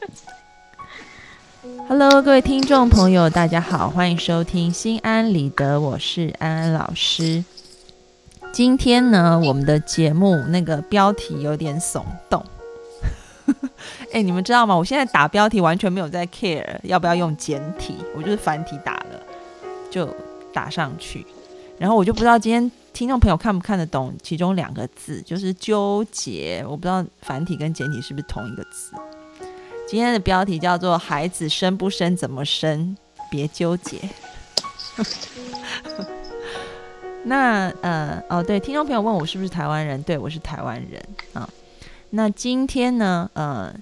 Hello，各位听众朋友，大家好，欢迎收听心安理得，我是安安老师。今天呢，我们的节目那个标题有点耸动。哎，你们知道吗？我现在打标题完全没有在 care 要不要用简体，我就是繁体打了就打上去。然后我就不知道今天听众朋友看不看得懂其中两个字，就是纠结。我不知道繁体跟简体是不是同一个字。今天的标题叫做“孩子生不生怎么生，别纠结”。那呃哦对，听众朋友问我是不是台湾人，对我是台湾人啊。那今天呢，呃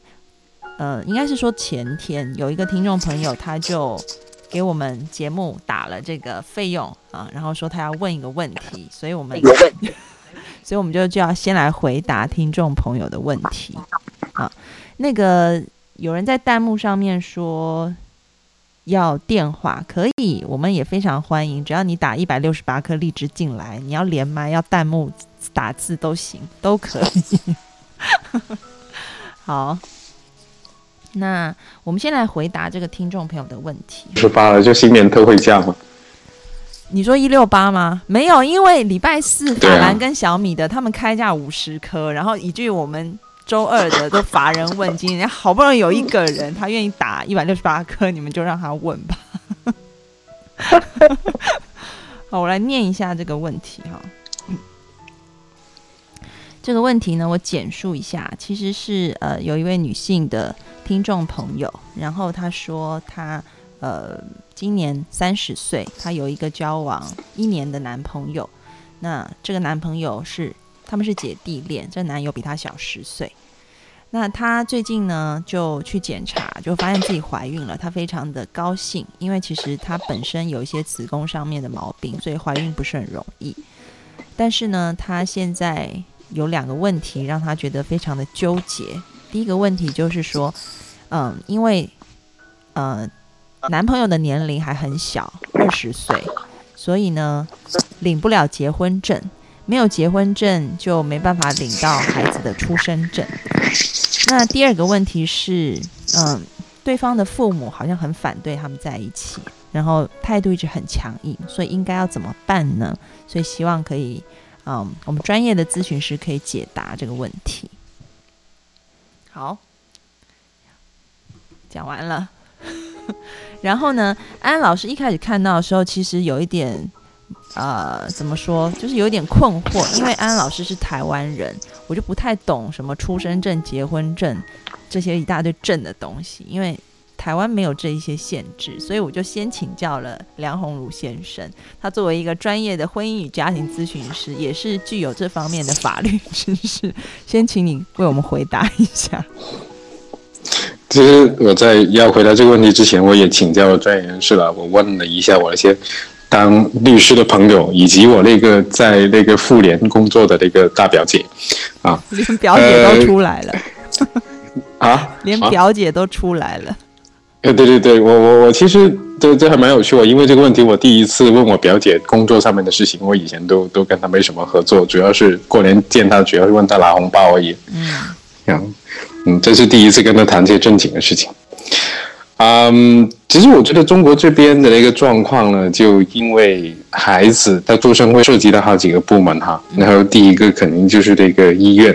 呃，应该是说前天有一个听众朋友，他就给我们节目打了这个费用啊，然后说他要问一个问题，所以我们 所以我们就就要先来回答听众朋友的问题啊，那个。有人在弹幕上面说要电话，可以，我们也非常欢迎。只要你打一百六十八颗荔枝进来，你要连麦要弹幕打字都行，都可以。好，那我们先来回答这个听众朋友的问题。十八了，就新年特惠价吗？你说一六八吗？没有，因为礼拜四法兰跟小米的他们开价五十颗，然后以至于我们。周二的都乏人问津，人家好不容易有一个人，他愿意打一百六十八颗，你们就让他问吧。好，我来念一下这个问题哈。这个问题呢，我简述一下，其实是呃，有一位女性的听众朋友，然后她说她呃今年三十岁，她有一个交往一年的男朋友，那这个男朋友是。他们是姐弟恋，这男友比她小十岁。那她最近呢就去检查，就发现自己怀孕了。她非常的高兴，因为其实她本身有一些子宫上面的毛病，所以怀孕不是很容易。但是呢，她现在有两个问题让她觉得非常的纠结。第一个问题就是说，嗯，因为呃男朋友的年龄还很小，二十岁，所以呢领不了结婚证。没有结婚证就没办法领到孩子的出生证。那第二个问题是，嗯，对方的父母好像很反对他们在一起，然后态度一直很强硬，所以应该要怎么办呢？所以希望可以，嗯，我们专业的咨询师可以解答这个问题。好，讲完了。然后呢，安老师一开始看到的时候，其实有一点。呃，怎么说，就是有点困惑，因为安老师是台湾人，我就不太懂什么出生证、结婚证这些一大堆证的东西，因为台湾没有这一些限制，所以我就先请教了梁鸿儒先生，他作为一个专业的婚姻与家庭咨询师，也是具有这方面的法律 知识，先请你为我们回答一下。其实我在要回答这个问题之前，我也请教了专业人士了，我问了一下我那些。当律师的朋友，以及我那个在那个妇联工作的那个大表姐，啊，连表姐都出来了，啊，连表姐都出来了。呃，对对对，我我我其实这这还蛮有趣哦，因为这个问题我第一次问我表姐工作上面的事情，我以前都都跟她没什么合作，主要是过年见她，主要是问她拿红包而已。嗯，嗯，这是第一次跟她谈这些正经的事情。嗯，其实我觉得中国这边的那个状况呢，就因为孩子他出生会涉及到好几个部门哈，然后第一个肯定就是这个医院，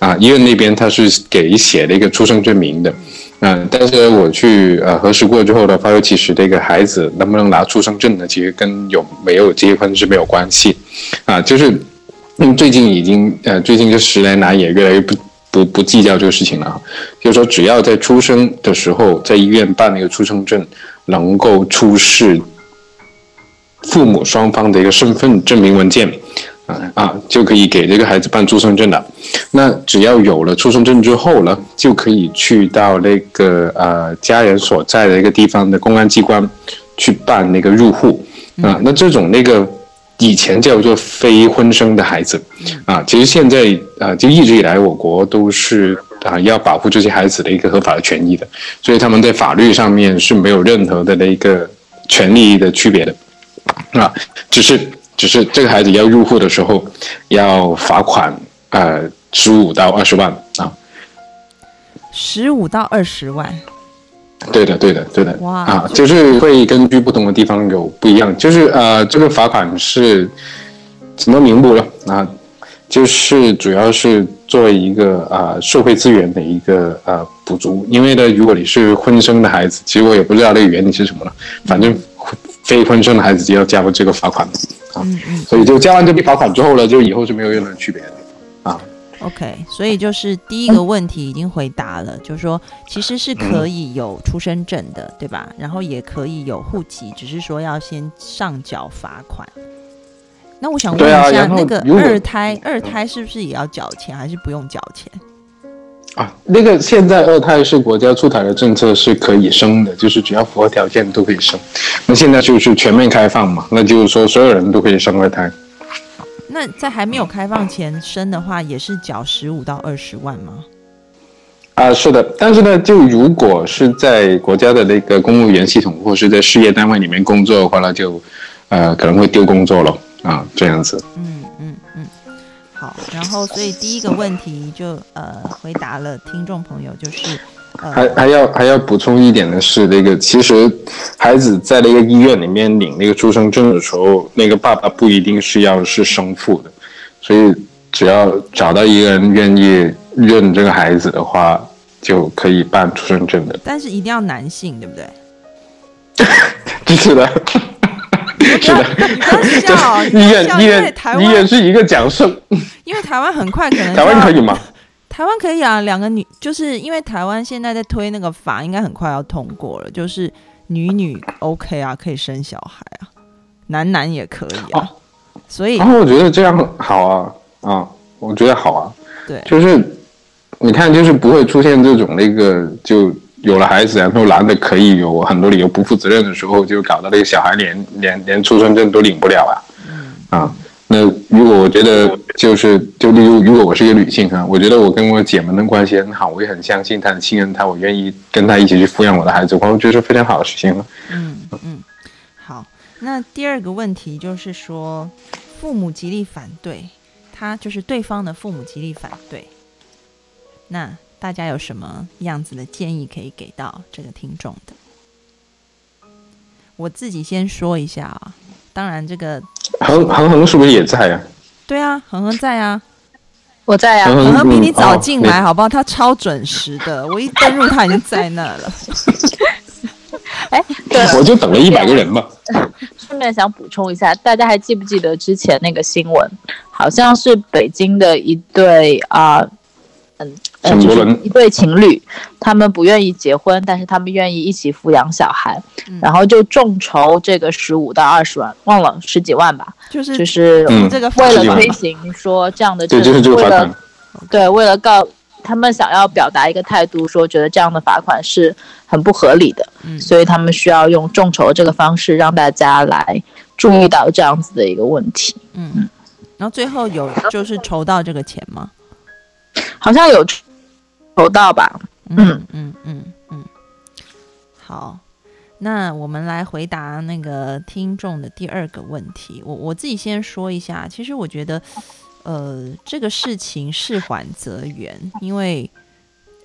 啊，医院那边他是给写了一个出生证明的，嗯，但是我去呃核实过之后呢，发现其实这个孩子能不能拿出生证呢，其实跟有没有结婚是没有关系，啊，就是因为最近已经呃最近这十来年来也越来越不。不不计较这个事情了，就是说，只要在出生的时候在医院办那个出生证，能够出示父母双方的一个身份证明文件，啊啊，就可以给这个孩子办出生证了。那只要有了出生证之后呢，就可以去到那个呃家人所在的一个地方的公安机关去办那个入户啊。那这种那个。以前叫做非婚生的孩子，啊，其实现在啊，就一直以来我国都是啊要保护这些孩子的一个合法的权益的，所以他们在法律上面是没有任何的那个权利的区别的，啊，只是只是这个孩子要入户的时候要罚款呃十五到二十万。啊。十五到二十万。对的，对的，对的。哇啊，就是会根据不同的地方有不一样。就是呃，这个罚款是怎么名目了啊？就是主要是作为一个啊社会资源的一个呃补足。因为呢，如果你是婚生的孩子，其实我也不知道那个原理是什么了。反正非婚生的孩子就要交这个罚款啊。嗯嗯。所以就交完这笔罚款之后呢，就以后是没有任何区别的啊。OK，所以就是第一个问题已经回答了，就是说其实是可以有出生证的，对吧？然后也可以有户籍，只是说要先上缴罚款。那我想问一下，那个二胎，二胎是不是也要缴钱，还是不用缴钱？啊，那个现在二胎是国家出台的政策，是可以生的，就是只要符合条件都可以生。那现在就是全面开放嘛，那就是说所有人都可以生二胎。那在还没有开放前生的话，也是缴十五到二十万吗？啊，是的，但是呢，就如果是在国家的那个公务员系统或是在事业单位里面工作的话，那就呃可能会丢工作了啊，这样子。嗯嗯嗯，好。然后所以第一个问题就呃回答了听众朋友，就是还呃还要还要补充一点的是，那个其实孩子在那个医院里面领那个出生证的时候，那个爸爸不一定是要是生父的，所以只要找到一个人愿意认这个孩子的话，就可以办出生证的。但是一定要男性，对不对？是的，是的，你不要笑，医院医院医院是一个奖胜，因为台湾很快可能台湾可以吗？台湾可以啊，两个女就是因为台湾现在在推那个法，应该很快要通过了，就是女女 OK 啊，可以生小孩啊，男男也可以啊，所以然后我觉得这样好啊啊，我觉得好啊，对。就是你看，就是不会出现这种那个就有了孩子，然后男的可以有很多理由不负责任的时候，就搞到那个小孩连连连出生证都领不了啊啊。那如果我觉得就是就例如如果我是一个女性哈，我觉得我跟我姐们的关系很好，我也很相信她，很信任她，我愿意跟她一起去抚养我的孩子，我觉得是非常好的事情了。嗯嗯，好。那第二个问题就是说，父母极力反对，他就是对方的父母极力反对，那大家有什么样子的建议可以给到这个听众的？我自己先说一下啊，当然这个恒恒恒是不是也在啊？对啊，恒恒在啊，我在啊，恒恒恒比你早进来，好不好？他超准时的，我一登入他已经在那了。哎，对，我就等了一百个人嘛。顺便想补充一下，大家还记不记得之前那个新闻？好像是北京的一对啊、嗯，呃，就是一对情侣，他们不愿意结婚，但是他们愿意一起抚养小孩，嗯然后就众筹这个十五到二十万，忘了十几万吧，就是就是嗯这个为了推行说这样的对，政就是这个为了罚款。对，为了告他们想要表达一个态度，说觉得这样的罚款是很不合理的，嗯所以他们需要用众筹这个方式让大家来注意到这样子的一个问题。嗯，然后最后有就是筹到这个钱吗？好像有筹到吧？嗯嗯嗯嗯，好，那我们来回答那个听众的第二个问题。我我自己先说一下，其实我觉得，呃，这个事情事缓则圆，因为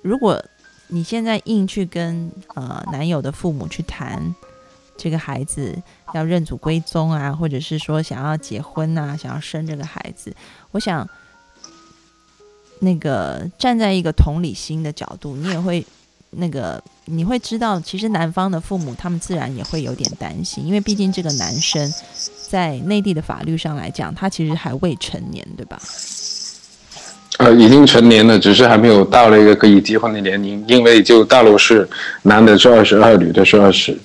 如果你现在硬去跟呃男友的父母去谈这个孩子要认祖归宗啊，或者是说想要结婚啊，想要生这个孩子，我想那个站在一个同理心的角度，你也会那个你会知道，其实男方的父母他们自然也会有点担心，因为毕竟这个男生在内地的法律上来讲，他其实还未成年，对吧？呃，已经成年了，只是还没有到那个可以结婚的年龄，因为就大陆是男的是二十二，女的是二十。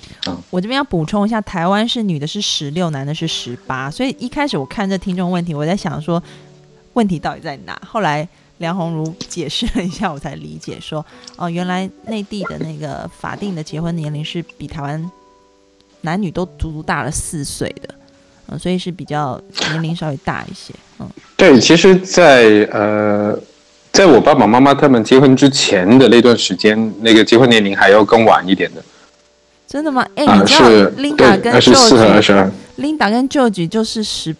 我这边要补充一下，台湾是女的是十六，男的是十八，所以一开始我看这听众问题，我在想说问题到底在哪？后来梁鸿儒解释了一下，我才理解说，哦，原来内地的那个法定的结婚年龄是比台湾男女都足足大了四岁的，嗯，所以是比较年龄稍微大一些，嗯对，其实在，呃，在我爸爸妈妈他们结婚之前的那段时间，那个结婚年龄还要更晚一点的真的吗？哎、啊、你知道是 Linda，跟二十四和二 George 十二。Linda 跟 George 就是十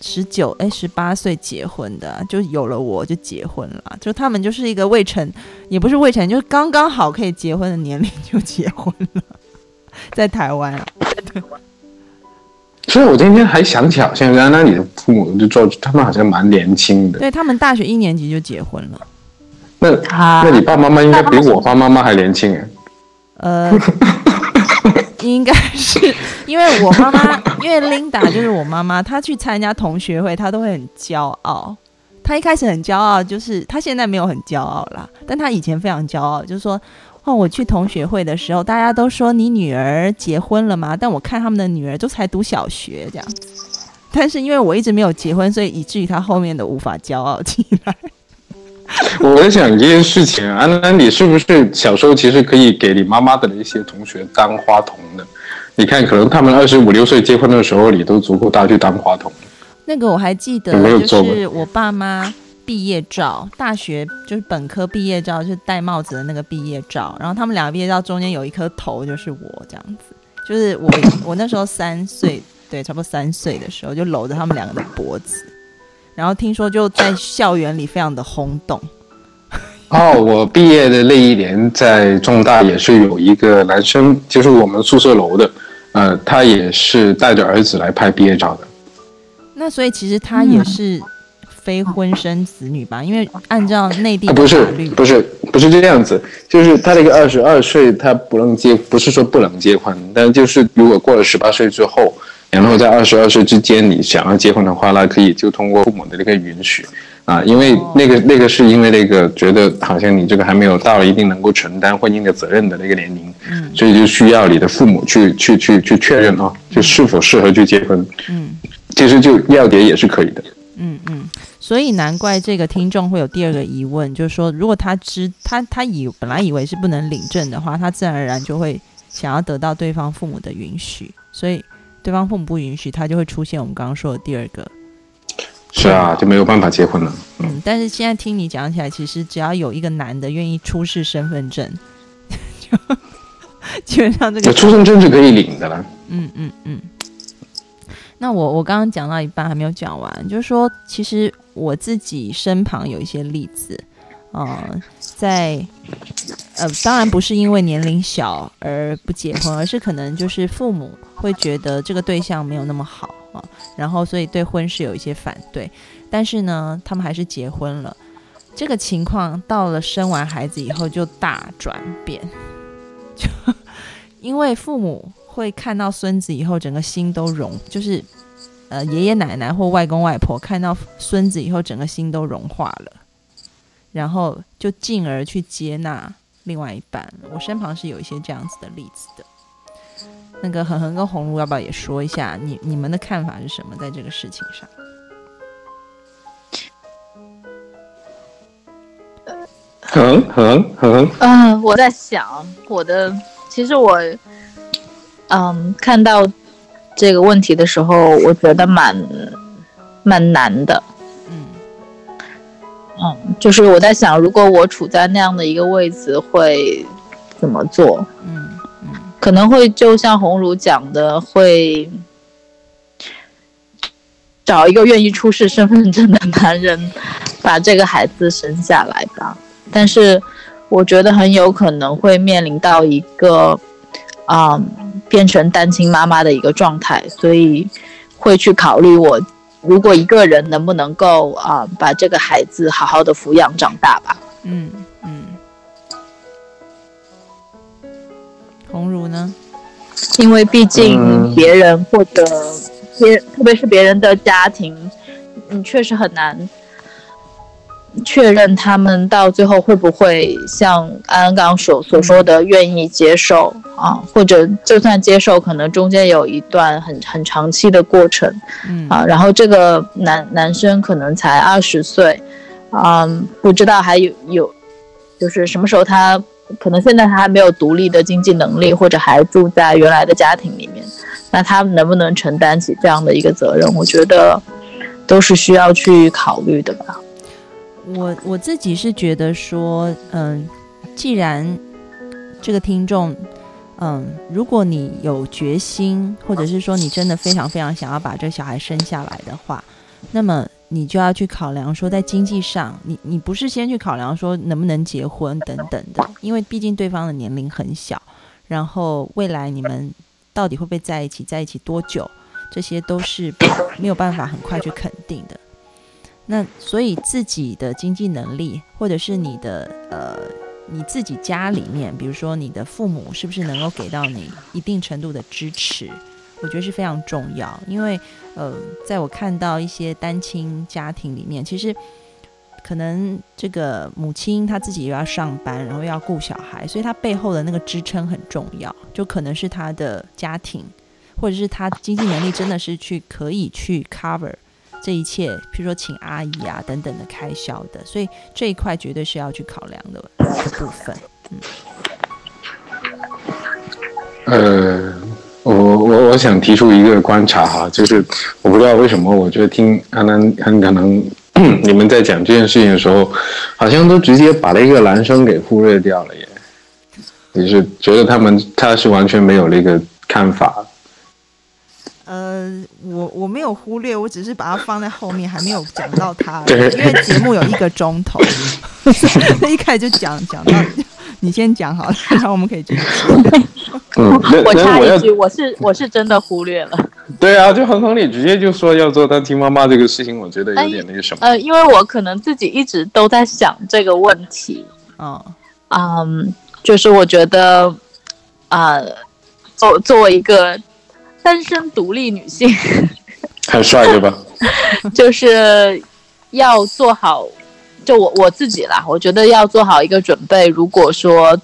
十九哎十八岁结婚的，就有了我就结婚了，就他们就是一个未成，也不是未成，就是刚刚好可以结婚的年龄就结婚了，在台湾啊。所以我今天还想起，好像安安你的父母就做，他们好像蛮年轻的。对他们大学一年级就结婚了。那那你爸爸妈妈应该比我爸妈妈还年轻哎。呃，应该是因为我妈妈，因为 Linda 就是我妈妈，她去参加同学会，她都会很骄傲。她一开始很骄傲，就是她现在没有很骄傲啦，但她以前非常骄傲，就是说。哦，我去同学会的时候，大家都说你女儿结婚了吗？但我看他们的女儿都才读小学这样。但是因为我一直没有结婚，所以以至于她后面的无法骄傲起来。我在想一件事情，安安，你是不是小时候其实可以给你妈妈的一些同学当花童的？你看，可能他们二十五六岁结婚的时候，你都足够大去当花童。那个我还记得，就是我爸妈。毕业照，大学就是本科毕业照，就是戴帽子的那个毕业照。然后他们两个毕业照中间有一颗头，就是我这样子。就是我，我那时候三岁，对，差不多三岁的时候，就搂着他们两个的脖子。然后听说就在校园里非常的轰动。哦，我毕业的那一年在重大也是有一个男生，就是我们宿舍楼的，呃，他也是带着儿子来拍毕业照的。那所以其实他也是。非婚生子女吧，因为按照内地不是不是不是这样子，就是他这个二十二岁他不能结，不是说不能结婚，但就是如果过了十八岁之后，然后在二十二岁之间你想要结婚的话，那可以就通过父母的这个允许啊，因为那个那个是因为那个觉得好像你这个还没有到一定能够承担婚姻的责任的那个年龄，嗯，所以就需要你的父母去去去去确认啊，就是否适合去结婚，嗯，其实就要结也是可以的，嗯嗯。所以难怪这个听众会有第二个疑问，就是说，如果他知他他以本来以为是不能领证的话，他自然而然就会想要得到对方父母的允许。所以对方父母不允许，他就会出现我们刚刚说的第二个。是啊，就没有办法结婚了。嗯，但是现在听你讲起来，其实只要有一个男的愿意出示身份证，就基本上这个出生证是可以领的了。嗯嗯嗯。那我我刚刚讲到一半还没有讲完，就是说，其实我自己身旁有一些例子，呃，在呃，当然不是因为年龄小而不结婚，而是可能就是父母会觉得这个对象没有那么好啊，然后所以对婚事有一些反对，但是呢，他们还是结婚了。这个情况到了生完孩子以后就大转变，就因为父母。会看到孙子以后，整个心都融，就是呃爷爷奶奶或外公外婆看到孙子以后，整个心都融化了，然后就进而去接纳另外一半。我身旁是有一些这样子的例子的。那个恒恒跟红茹要不要也说一下，你你们的看法是什么在这个事情上？恒恒恒，嗯，我在想我的，其实我。嗯，看到这个问题的时候，我觉得蛮蛮难的。嗯嗯，就是我在想，如果我处在那样的一个位置，会怎么做？嗯嗯，可能会就像红茹讲的，会找一个愿意出示身份证的男人，把这个孩子生下来吧。但是，我觉得很有可能会面临到一个，嗯。变成单亲妈妈的一个状态，所以会去考虑我如果一个人能不能够啊把这个孩子好好的抚养长大吧。嗯嗯。红茹呢？因为毕竟别人或者别特别是别人的家庭，嗯，确实很难。确认他们到最后会不会像安安刚刚所所说的愿意接受啊，或者就算接受，可能中间有一段很很长期的过程，嗯啊，然后这个男男生可能才二十岁，嗯，不知道还有有，就是什么时候他可能现在他还没有独立的经济能力，或者还住在原来的家庭里面，那他能不能承担起这样的一个责任？我觉得都是需要去考虑的吧。我我自己是觉得说，嗯，既然这个听众，嗯，如果你有决心，或者是说你真的非常非常想要把这小孩生下来的话，那么你就要去考量说，在经济上，你你不是先去考量说能不能结婚等等的，因为毕竟对方的年龄很小，然后未来你们到底会不会在一起，在一起多久，这些都是没有办法很快去肯定的。那所以自己的经济能力，或者是你的呃你自己家里面，比如说你的父母是不是能够给到你一定程度的支持？我觉得是非常重要，因为呃，在我看到一些单亲家庭里面，其实可能这个母亲她自己又要上班，然后又要顾小孩，所以她背后的那个支撑很重要，就可能是她的家庭，或者是她经济能力真的是去可以去 cover 这一切，譬如说请阿姨啊等等的开销的，所以这一块绝对是要去考量的部分。嗯，呃。我我我想提出一个观察哈，就是我不知道为什么，我觉得听安安很可能你们在讲这件事情的时候，好像都直接把那个男生给忽略掉了耶，就是觉得他们他是完全没有那个看法。呃，我我没有忽略，我只是把它放在后面，还没有讲到它，因为节目有一个钟头，一开始就讲讲到。你先讲好了，然后我们可以继续。嗯，我插一句，我是我是真的忽略了。对啊，就恒恒，你直接就说要做单亲妈妈这个事情，我觉得有点那个什么。呃，因为我可能自己一直都在想这个问题。嗯嗯，就是我觉得啊，作作为一个单身独立女性，很帅对吧？就是要做好。就我我自己啦，我觉得要做好一个准备。如果说，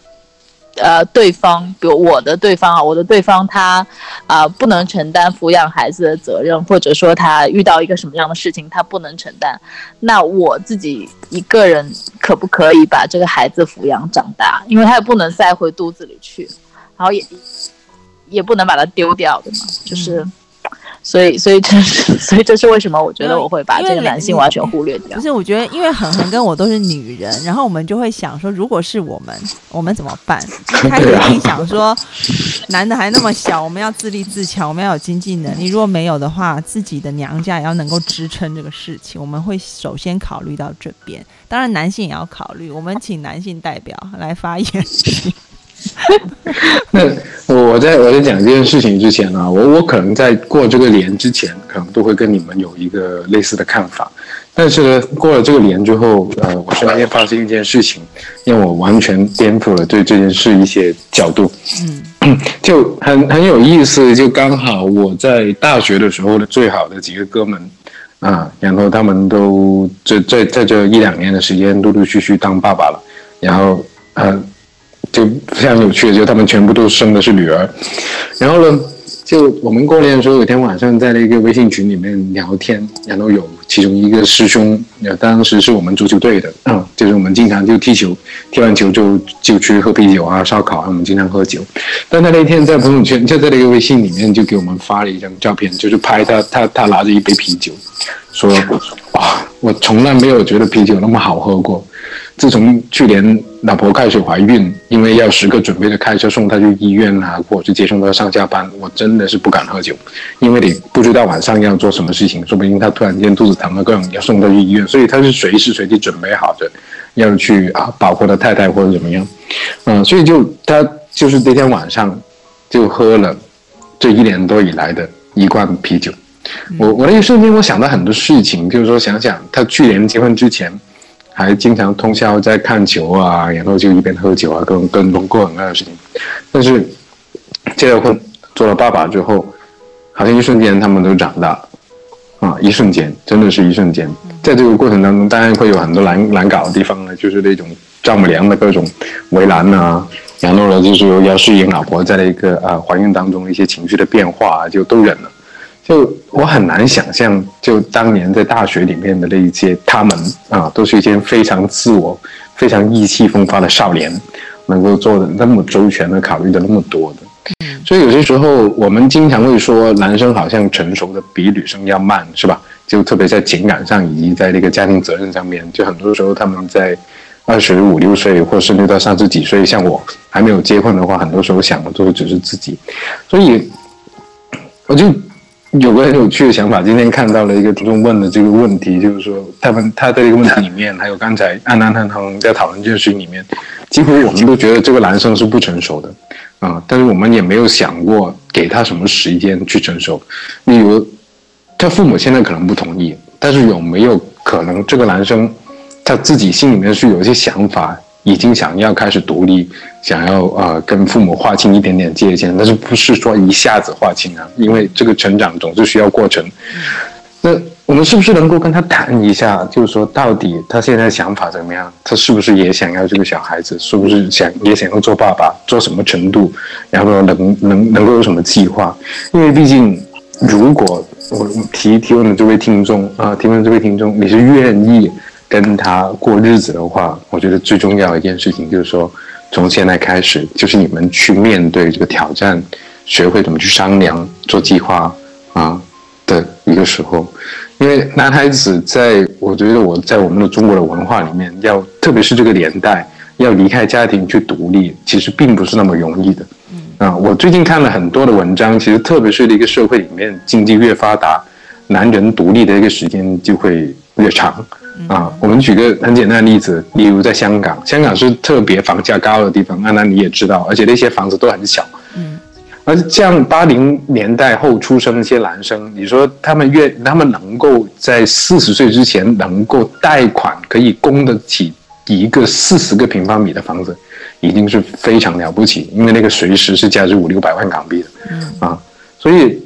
呃，对方，比如我的对方啊，我的对方他啊不能承担抚养孩子的责任，或者说他遇到一个什么样的事情他不能承担，那我自己一个人可不可以把这个孩子抚养长大？因为他也不能塞回肚子里去，然后也也不能把它丢掉的嘛，就是。所以，所以这是，所以这是为什么？我觉得我会把这个男性完全忽略掉。不是，我觉得因为恒恒跟我都是女人，然后我们就会想说，如果是我们，我们怎么办？一开始一定想说，男的还那么小，我们要自立自强，我们要有经济能力。如果没有的话，自己的娘家也要能够支撑这个事情。我们会首先考虑到这边，当然男性也要考虑。我们请男性代表来发言。那我在我在讲这件事情之前呢，我我可能在过这个年之前，可能都会跟你们有一个类似的看法。但是呢，过了这个年之后，呃，我身边发生一件事情，让我完全颠覆了对这件事一些角度。嗯，就很很有意思。就刚好我在大学的时候的最好的几个哥们啊，然后他们都这在在这一两年的时间，陆陆续续当爸爸了，然后呃。就非常有趣的，就他们全部都生的是女儿，然后呢，就我们过年的时候，有天晚上在那个微信群里面聊天，然后有其中一个师兄，当时是我们足球队的，嗯，就是我们经常就踢球，踢完球就就去喝啤酒啊，烧烤啊，我们经常喝酒。但他那天在朋友圈，就在那个微信里面就给我们发了一张照片，就是拍他他他拿着一杯啤酒，说哇，我从来没有觉得啤酒那么好喝过。自从去年老婆开始怀孕，因为要时刻准备着开车送她去医院啊，或者是接送她上下班，我真的是不敢喝酒，因为你不知道晚上要做什么事情，说不定她突然间肚子疼了，各种要送她去医院，所以他是随时随地准备好的要去啊保护他太太或者怎么样，嗯，所以就他就是那天晚上就喝了这一年多以来的一罐啤酒，我我那一瞬间我想到很多事情，就是说想想他去年结婚之前。还经常通宵在看球啊，然后就一边喝酒啊，各种跟踪各种各样的事情。但是结了婚，做了爸爸之后，好像一瞬间他们都长大，啊，一瞬间，真的是一瞬间。在这个过程当中，当然会有很多难难搞的地方呢，就是那种丈母娘的各种为难啊，然后呢，就是要适应老婆在那个啊怀孕当中一些情绪的变化，就都忍了。就我很难想象，就当年在大学里面的那一些他们啊，都是一些非常自我、非常意气风发的少年，能够做的那么周全的考虑的那么多的。所以有些时候我们经常会说，男生好像成熟的比女生要慢，是吧？就特别在情感上以及在那个家庭责任上面，就很多时候他们在二十五六岁，或甚至到三十几岁，像我还没有结婚的话，很多时候想的都只是自己。所以我就。有个很有趣的想法，今天看到了一个听众问的这个问题，就是说他们他在这个问题里面，还有刚才安安他们在讨论这个事情里面，几乎我们都觉得这个男生是不成熟的啊，但是我们也没有想过给他什么时间去成熟。例如，他父母现在可能不同意，但是有没有可能这个男生他自己心里面是有一些想法？已经想要开始独立，想要呃跟父母划清一点点界限，但是不是说一下子划清啊？因为这个成长总是需要过程。那我们是不是能够跟他谈一下，就是说到底他现在想法怎么样？他是不是也想要这个小孩子？是不是想也想要做爸爸？做什么程度？然后能能能够有什么计划？因为毕竟，如果我提提问的这位听众啊，提问的这位听众，你是愿意？跟他过日子的话，我觉得最重要一件事情就是说，从现在开始，就是你们去面对这个挑战，学会怎么去商量、做计划啊的一个时候。因为男孩子在，我觉得我在我们的中国的文化里面，要特别是这个年代，要离开家庭去独立，其实并不是那么容易的。啊，我最近看了很多的文章，其实特别是一个社会里面，经济越发达，男人独立的一个时间就会越长。啊，我们举个很简单的例子，例如在香港，香港是特别房价高的地方，安娜你也知道，而且那些房子都很小。嗯，而像八零年代后出生那些男生，你说他们愿，他们能够在四十岁之前能够贷款可以供得起一个四十个平方米的房子，已经是非常了不起，因为那个随时是价值五六百万港币的。嗯，啊，所以。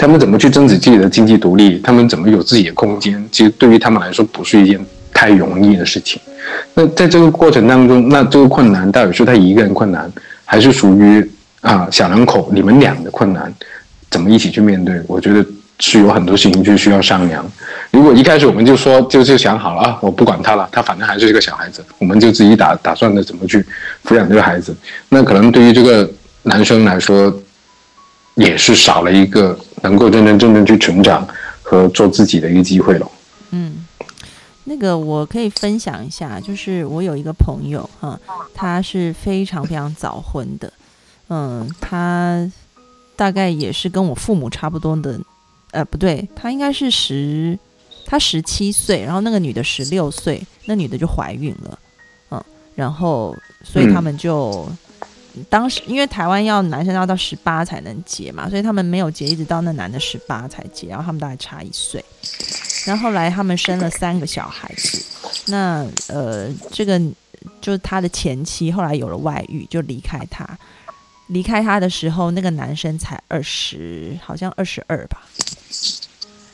他们怎么去争取自己的经济独立？他们怎么有自己的空间？其实对于他们来说，不是一件太容易的事情。那在这个过程当中，那这个困难到底是他一个人困难，还是属于啊小两口你们俩的困难？怎么一起去面对？我觉得是有很多事情就需要商量。如果一开始我们就说就就想好了啊，我不管他了，他反正还是一个小孩子，我们就自己打打算着怎么去抚养这个孩子，那可能对于这个男生来说，也是少了一个。能够真真正正去成长和做自己的一个机会了。嗯，那个我可以分享一下，就是我有一个朋友哈，他是非常非常早婚的，嗯，他大概也是跟我父母差不多的，呃，不对，他应该是十，他十七岁，然后那个女的十六岁，那女的就怀孕了，嗯，然后所以他们就。当时因为台湾要男生要到十八才能结嘛，所以他们没有结，一直到那男的十八才结。然后他们大概差一岁，然后来他们生了三个小孩子。那呃，这个就是他的前妻，后来有了外遇，就离开他。离开他的时候，那个男生才二十，好像二十二吧。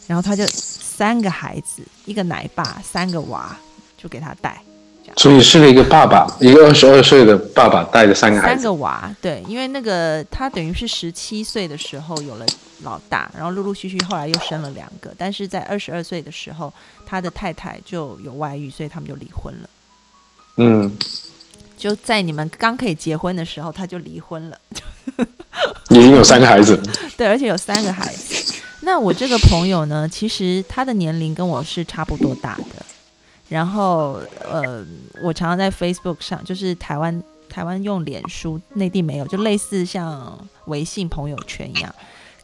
然后他就三个孩子，一个奶爸，三个娃，就给他带。所以是一个爸爸，一个二十二岁的爸爸带着三个孩子，三个娃，对，因为那个他等于是十七岁的时候有了老大，然后陆陆续续后来又生了两个，但是在二十二岁的时候，他的太太就有外遇，所以他们就离婚了。嗯，就在你们刚可以结婚的时候，他就离婚了，已经有三个孩子，对，而且有三个孩子。那我这个朋友呢，其实他的年龄跟我是差不多大的。然后，呃，我常常在 Facebook 上，就是台湾台湾用脸书，内地没有，就类似像微信朋友圈一样，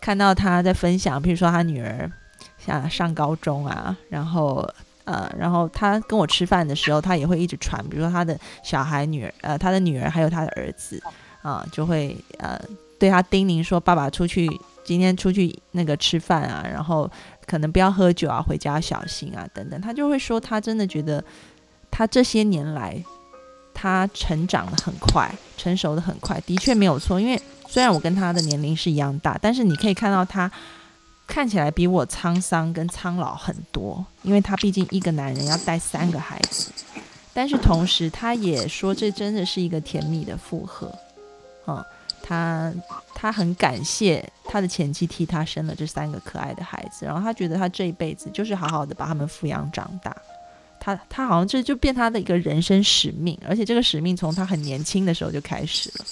看到他在分享，比如说他女儿像上高中啊，然后呃，然后他跟我吃饭的时候，他也会一直传，比如说他的小孩女儿，呃，他的女儿还有他的儿子啊，就会呃对他叮咛说，爸爸出去今天出去那个吃饭啊，然后。可能不要喝酒啊，回家小心啊，等等。他就会说，他真的觉得他这些年来他成长的很快，成熟的很快，的确没有错。因为虽然我跟他的年龄是一样大，但是你可以看到他看起来比我沧桑跟苍老很多。因为他毕竟一个男人要带三个孩子，但是同时他也说，这真的是一个甜蜜的负荷，嗯。他他很感谢他的前妻替他生了这三个可爱的孩子，然后他觉得他这一辈子就是好好的把他们抚养长大。他他好像这就变他的一个人生使命，而且这个使命从他很年轻的时候就开始了。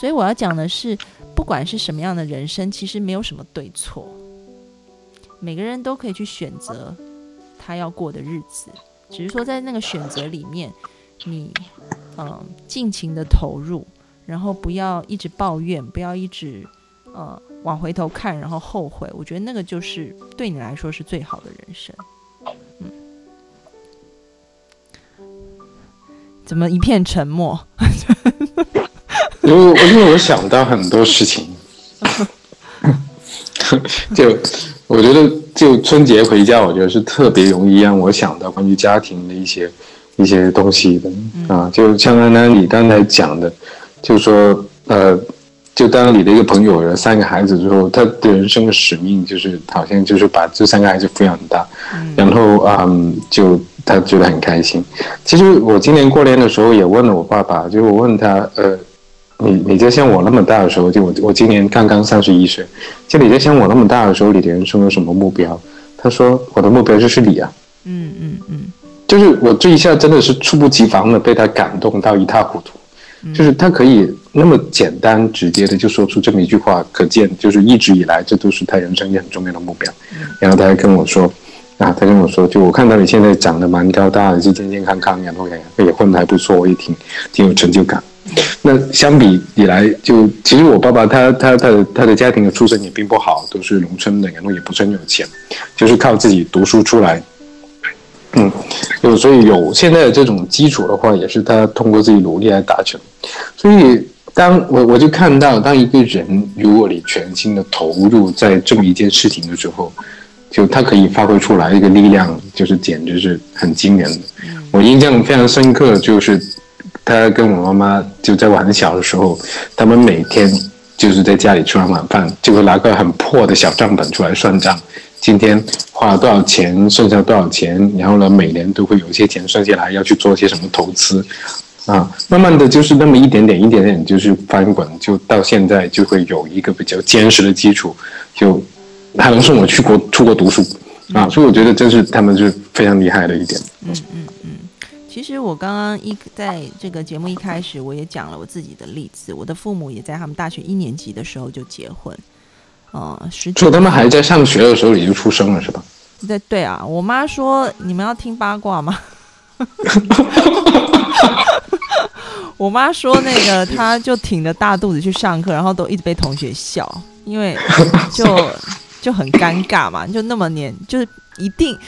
所以我要讲的是，不管是什么样的人生，其实没有什么对错，每个人都可以去选择他要过的日子，只是说在那个选择里面，你嗯尽情的投入。然后不要一直抱怨，不要一直呃往回头看，然后后悔，我觉得那个就是对你来说是最好的人生。嗯，怎么一片沉默？因为因为我想到很多事情，就我觉得就春节回家，我觉得是特别容易让我想到关于家庭的一些一些东西的啊。就像安安你刚才讲的，就说呃，就当你的一个朋友有了三个孩子之后，他的人生的使命就是好像就是把这三个孩子抚养大，然后嗯，就他觉得很开心。其实我今年过年的时候也问了我爸爸，就我问他呃。你你在像我那么大的时候，就我我今年刚刚三十一岁，就你在像我那么大的时候，你的人生有什么目标？他说我的目标就是你啊。嗯嗯嗯，就是我这一下真的是猝不及防的被他感动到一塌糊涂，就是他可以那么简单直接的就说出这么一句话，可见就是一直以来这都是他人生一个很重要的目标。然后他还跟我说，啊，他跟我说，就我看到你现在长得蛮高大的，就健健康康，然后也也混得还不错，我也挺挺有成就感。那相比以来，就其实我爸爸他他他的他的家庭的出身也并不好，都是农村的，然后也不是很有钱，就是靠自己读书出来。嗯，就所以有现在的这种基础的话，也是他通过自己努力来达成。所以当我我就看到，当一个人如果你全心的投入在这么一件事情的时候，就他可以发挥出来一个力量，就是简直是很惊人的。我印象非常深刻，就是。他跟我妈妈就在我很小的时候，他们每天就是在家里吃完晚饭，就会拿个很破的小账本出来算账，今天花了多少钱，剩下多少钱，然后呢，每年都会有一些钱剩下来，要去做些什么投资，啊，慢慢的就是那么一点点，一点点就是翻滚，就到现在就会有一个比较坚实的基础，就还能送我去国出国读书，啊，所以我觉得这是他们是非常厉害的一点。嗯嗯嗯。其实我刚刚一在这个节目一开始，我也讲了我自己的例子。我的父母也在他们大学一年级的时候就结婚，呃，十就他们还在上学的时候你就出生了，是吧？对对啊，我妈说你们要听八卦吗？我妈说那个她就挺着大肚子去上课，然后都一直被同学笑，因为就就很尴尬嘛，就那么年就是一定。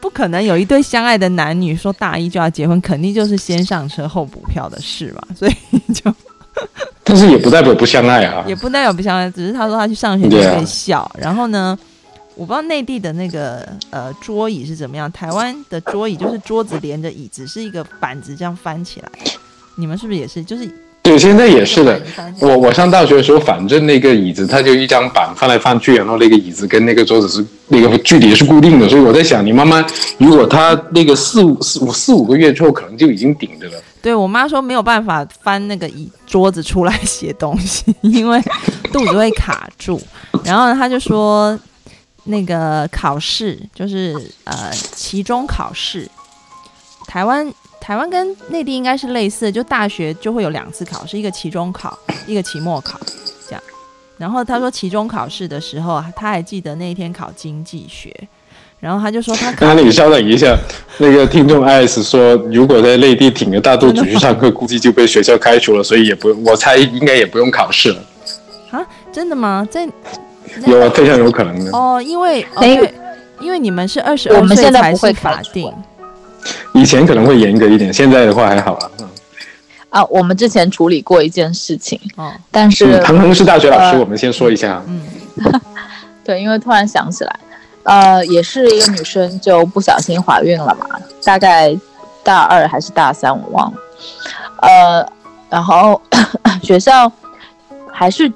不可能有一对相爱的男女说大一就要结婚，肯定就是先上车后补票的事嘛，所以就，但是也不代表不相爱啊，也不代表不相爱，只是他说他去上学就被笑。然后呢，我不知道内地的那个呃桌椅是怎么样，台湾的桌椅就是桌子连着椅子，是一个板子这样翻起来，你们是不是也是？就是。对，现在也是的。我我上大学的时候，反正那个椅子它就一张板翻来翻去，然后那个椅子跟那个桌子是那个距离是固定的，所以我在想，你慢慢如果她那个四五四五四五个月之后，可能就已经顶着了。对我妈说没有办法翻那个椅桌子出来写东西，因为肚子会卡住。然后她就说，那个考试就是呃期中考试，台湾。台湾跟内地应该是类似，就大学就会有两次考试，一个期中考，一个期末考，这样。然后他说期中考试的时候，他还记得那一天考经济学，然后他就说他。那你稍等一下，那个听众 S 说，如果在内地挺着大肚子去上课，估计就被学校开除了，所以也不用，我猜应该也不用考试了。啊，真的吗？在 有非常有可能的哦，因为对，因为你们是二十二岁才是法定。以前可能会严格一点，现在的话还好了。啊，我们之前处理过一件事情，哦，但是唐腾是大学老师，我们先说一下。嗯，对，因为突然想起来，呃，也是一个女生就不小心怀孕了嘛，大概大二还是大三，我忘了。呃，然后学校还是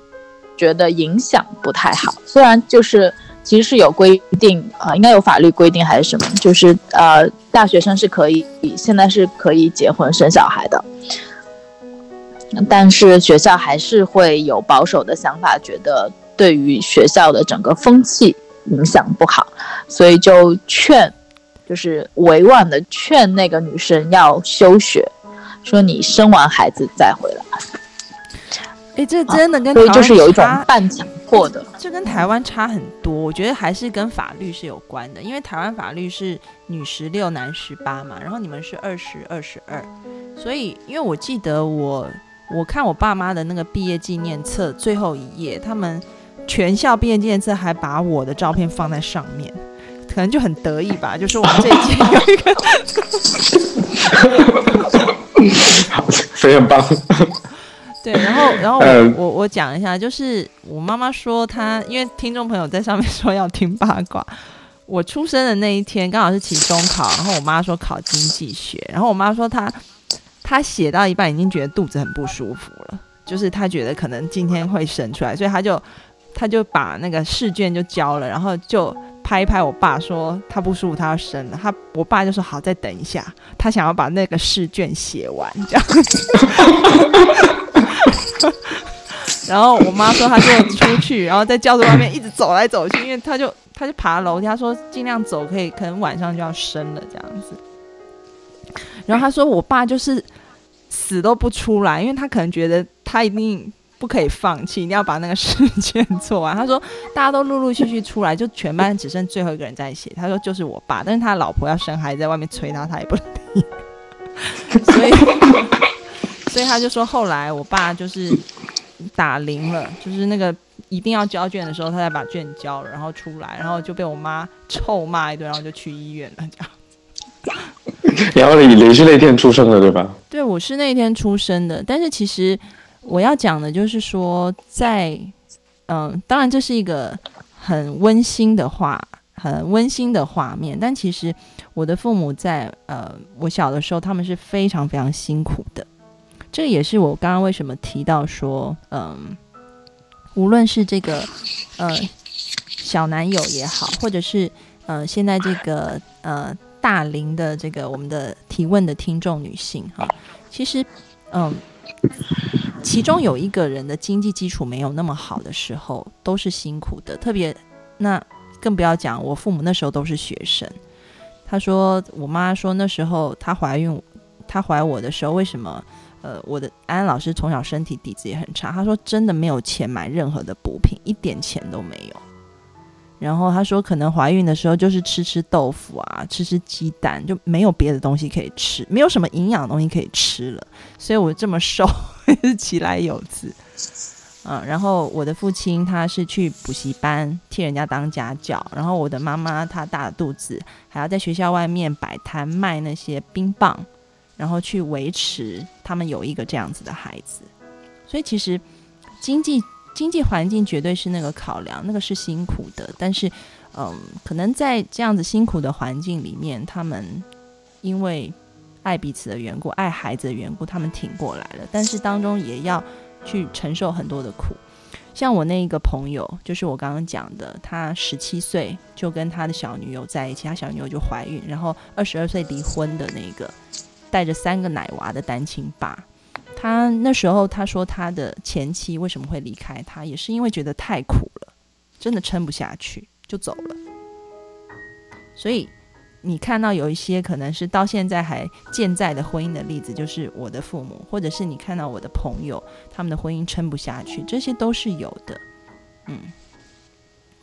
觉得影响不太好，虽然就是。其实是有规定啊，应该有法律规定还是什么？就是呃，大学生是可以现在是可以结婚生小孩的，但是学校还是会有保守的想法，觉得对于学校的整个风气影响不好，所以就劝，就是委婉的劝那个女生要休学，说你生完孩子再回来。哎，这真的跟所以就是有一种半强迫的，这跟台湾差很多。我觉得还是跟法律是有关的，因为台湾法律是女十六男十八嘛，然后你们是二十二十二，所以因为我记得我我看我爸妈的那个毕业纪念册最后一页，他们全校毕业纪念册还把我的照片放在上面，可能就很得意吧，就说我们这一届有一个，好，非常棒。对，然后，然后我我我讲一下，就是我妈妈说她，因为听众朋友在上面说要听八卦，我出生的那一天刚好是期中考，然后我妈说考经济学，然后我妈说她她写到一半已经觉得肚子很不舒服了，就是她觉得可能今天会生出来，所以她就他就把那个试卷就交了，然后就拍一拍我爸说他不舒服，他要生了，他我爸就说好，再等一下，他想要把那个试卷写完这样。然后我妈说，她就出去，然后在教室外面一直走来走去，因为她就她就爬楼梯，她说尽量走，可以可能晚上就要生了这样子。然后她说，我爸就是死都不出来，因为他可能觉得他一定不可以放弃，一定要把那个试卷做完。他说，大家都陆陆续续出来，就全班只剩最后一个人在写。他说，就是我爸，但是他老婆要生孩子，在外面催他，他也不理。所以。所以他就说，后来我爸就是打铃了，就是那个一定要交卷的时候，他才把卷交了，然后出来，然后就被我妈臭骂一顿，然后就去医院了。这样。然后你你是那天出生的对吧？对，我是那天出生的。但是其实我要讲的就是说，在嗯，当然这是一个很温馨的话，很温馨的画面。但其实我的父母在呃我小的时候，他们是非常非常辛苦的。这也是我刚刚为什么提到说，嗯，无论是这个呃小男友也好，或者是呃现在这个呃大龄的这个我们的提问的听众女性哈，其实嗯，其中有一个人的经济基础没有那么好的时候，都是辛苦的。特别那更不要讲，我父母那时候都是学生。他说，我妈说那时候她怀孕，她怀我的时候，为什么？呃，我的安安老师从小身体底子也很差，她说真的没有钱买任何的补品，一点钱都没有。然后他说，可能怀孕的时候就是吃吃豆腐啊，吃吃鸡蛋，就没有别的东西可以吃，没有什么营养的东西可以吃了。所以我这么瘦 是其来有自。嗯，然后我的父亲他是去补习班替人家当家教，然后我的妈妈她大肚子还要在学校外面摆摊卖那些冰棒。然后去维持他们有一个这样子的孩子，所以其实经济经济环境绝对是那个考量，那个是辛苦的。但是，嗯，可能在这样子辛苦的环境里面，他们因为爱彼此的缘故，爱孩子的缘故，他们挺过来了。但是当中也要去承受很多的苦。像我那一个朋友，就是我刚刚讲的，他十七岁就跟他的小女友在一起，他小女友就怀孕，然后二十二岁离婚的那个。带着三个奶娃的单亲爸，他那时候他说他的前妻为什么会离开他，也是因为觉得太苦了，真的撑不下去就走了。所以你看到有一些可能是到现在还健在的婚姻的例子，就是我的父母，或者是你看到我的朋友，他们的婚姻撑不下去，这些都是有的。嗯，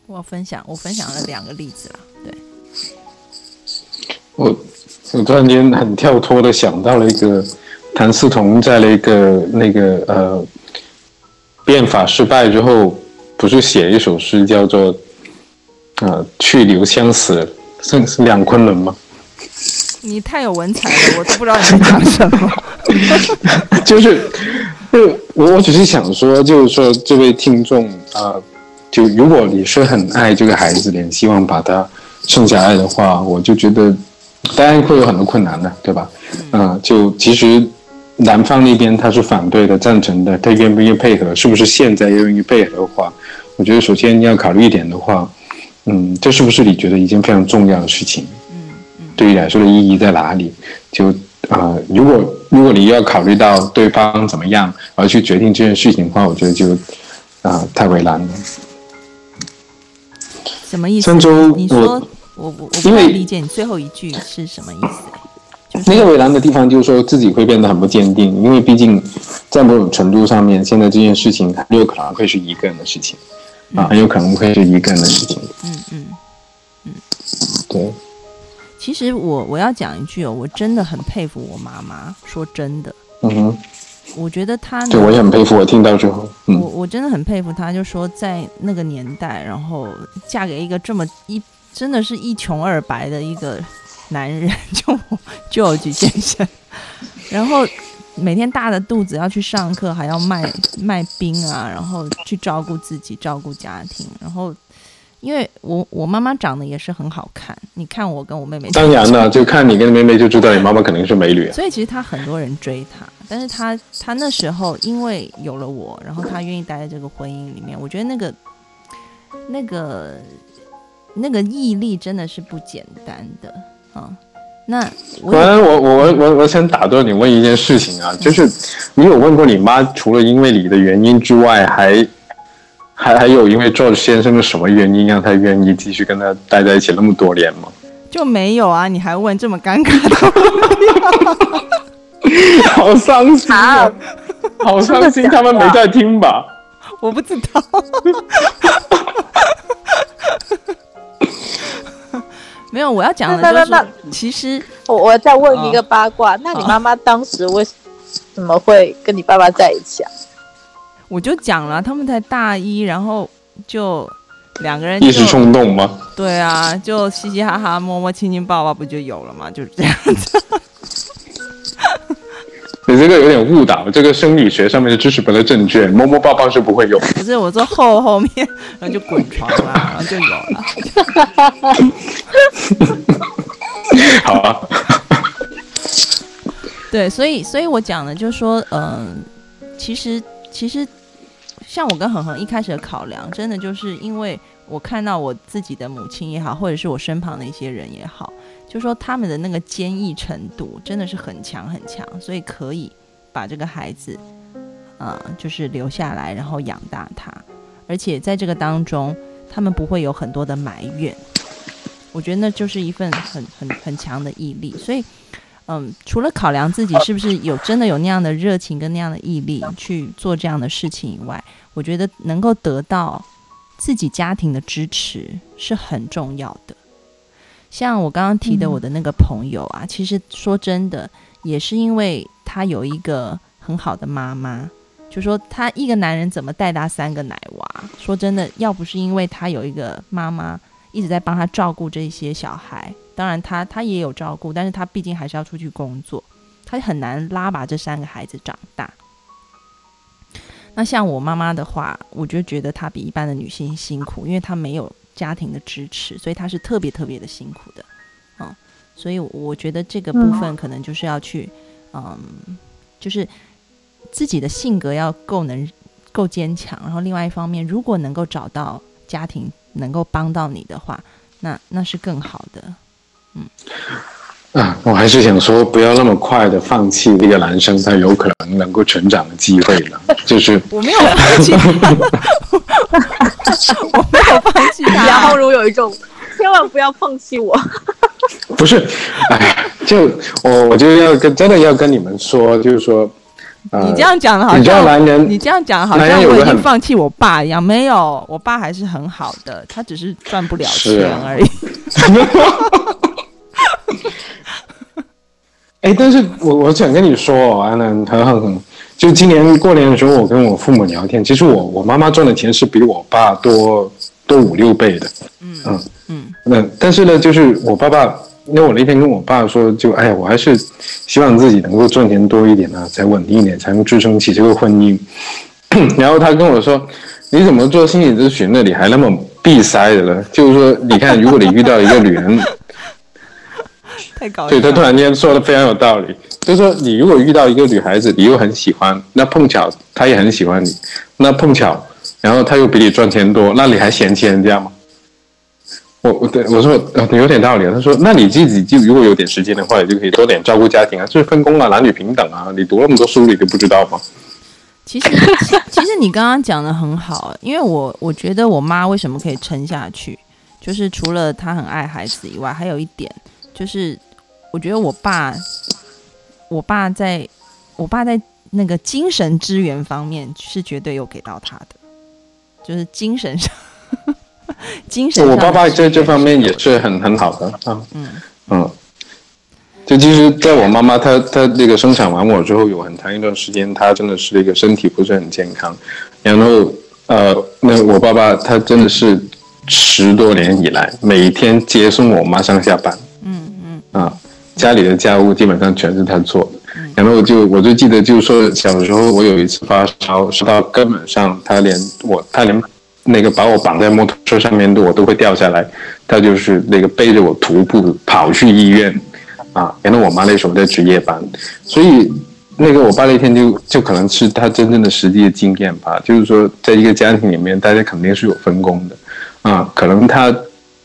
我分享我分享了两个例子啦，对，我。我突然间很跳脱的想到了一个谭嗣同在那个那个呃变法失败之后，不是写一首诗叫做呃去留相思，是是两昆仑吗？你太有文采了，我都不知道你在讲什么。就是，就我我只是想说，就是说这位听众啊，就如果你是很爱这个孩子的，希望把他生下来的话，我就觉得。当然会有很多困难的，对吧？嗯，就其实男方那边他是反对的、赞成的，他愿不愿意配合？是不是现在愿意配合的话？我觉得首先你要考虑一点的话，嗯，这是不是你觉得一件非常重要的事情？嗯嗯，对于来说的意义在哪里？就啊，如果如果你要考虑到对方怎么样而去决定这件事情的话，我觉得就啊太为难了。什么意思？上周你说。我我我不太理解你最后一句是什么意思。那个为难的地方就是说自己会变得很不坚定，因为毕竟在某种程度上面，现在这件事情很有可能会是一个人的事情啊，很有可能会是一个人的事情。嗯嗯嗯，对。其实我我要讲一句哦，我真的很佩服我妈妈。说真的，嗯哼，我觉得她，对我也很佩服。我听到之后，我我真的很佩服她，就说在那个年代，然后嫁给一个这么一真的是一穷二白的一个男人，就就有局先生，然后每天大着肚子要去上课，还要卖卖冰啊，然后去照顾自己，照顾家庭，然后。因为我我妈妈长得也是很好看，你看我跟我妹妹，当然了，就看你跟妹妹就知道你妈妈肯定是美女。所以其实她很多人追她，但是她她那时候因为有了我，然后她愿意待在这个婚姻里面，我觉得那个那个那个毅力真的是不简单的啊。那我我我我我想打断你问一件事情啊，就是你有问过你妈，除了因为你的原因之外，还？还还有因为 George 先生的什么原因让他愿意继续跟他待在一起那么多年吗？就没有啊！你还问这么尴尬的？好伤心啊！好伤心，他们没在听吧？我不知道。没有，我要讲的就是，其实我我再问一个八卦，那你妈妈当时为什么会跟你爸爸在一起啊？我就讲了，他们才大一，然后就两个人一时冲动吗？对啊，就嘻嘻哈哈、摸摸、亲亲、抱抱，不就有了吗？就是这样子。你这个有点误导，这个生理学上面的知识本来正确，摸摸抱抱是不会有。不是，我坐后后面，然后就滚床了，然后就有了。好啊。对，所以，所以我讲的就是说，嗯，其实，其实。像我跟恒恒一开始的考量，真的就是因为我看到我自己的母亲也好，或者是我身旁的一些人也好，就说他们的那个坚毅程度真的是很强很强，所以可以把这个孩子，呃，就是留下来，然后养大他，而且在这个当中，他们不会有很多的埋怨。我觉得那就是一份很很很强的毅力，所以。嗯，除了考量自己是不是有真的有那样的热情跟那样的毅力去做这样的事情以外，我觉得能够得到自己家庭的支持是很重要的。像我刚刚提的我的那个朋友啊，其实说真的，也是因为他有一个很好的妈妈，就说他一个男人怎么带大三个奶娃？说真的，要不是因为他有一个妈妈一直在帮他照顾这些小孩。当然，他他也有照顾，但是他毕竟还是要出去工作，他很难拉拔这三个孩子长大。那像我妈妈的话，我就觉得她比一般的女性辛苦，因为她没有家庭的支持，所以他是特别特别的辛苦的。嗯，所以我觉得这个部分可能就是要去，嗯，就是自己的性格要够能够坚强，然后另外一方面，如果能够找到家庭能够帮到你的话，那那是更好的。嗯，啊，我还是想说，不要那么快的放弃那个男生，他有可能能够成长的机会了。就是我没有放弃，我没有放弃他。杨红茹有一种，千万不要放弃我。不是，哎，就我我就要跟真的要跟你们说，就是说，你这样讲的好像男人，你这样讲好像我已经放弃我爸一样。没有，我爸还是很好的，他只是赚不了钱而已。哎，但是我我想跟你说，安南很很很，就今年过年的时候，我跟我父母聊天，其实我我妈妈赚的钱是比我爸多多五六倍的，嗯嗯嗯，那但是呢，就是我爸爸，因为我那天跟我爸说，就哎呀，我还是希望自己能够赚钱多一点啊，才稳定一点，才能支撑起这个婚姻。然后他跟我说，你怎么做心理咨询的，你还那么闭塞的呢？就是说，你看，如果你遇到一个女人。对他突然间说的非常有道理，就是说你如果遇到一个女孩子，你又很喜欢，那碰巧她也很喜欢你，那碰巧，然后她又比你赚钱多，那你还嫌弃人家吗？我我对我说有点道理。他说，那你自己就如果有点时间的话，你就可以多点照顾家庭啊，就是分工啊，男女平等啊。你读那么多书，你都不知道吗？其实 其实你刚刚讲的很好，因为我我觉得我妈为什么可以撑下去，就是除了她很爱孩子以外，还有一点就是。我觉得我爸，我爸在，我爸在那个精神支援方面是绝对有给到他的，就是精神上，精神。我爸爸在这方面也是很很好的啊，嗯嗯。就其实，在我妈妈她她那个生产完我之后，有很长一段时间，她真的是那个身体不是很健康。然后，呃，那我爸爸他真的是十多年以来，每天接送我妈上下班。嗯嗯。啊，家里的家务基本上全是他做的。然后就我就记得，就是说小时候我有一次发烧，烧到根本上，他连我他连那个把我绑在摩托车上面的我都会掉下来，他就是那个背着我徒步跑去医院。啊，然后我妈那时候在值夜班，所以那个我爸那天就就可能是他真正的实际的经验吧。就是说，在一个家庭里面，大家肯定是有分工的，啊，可能他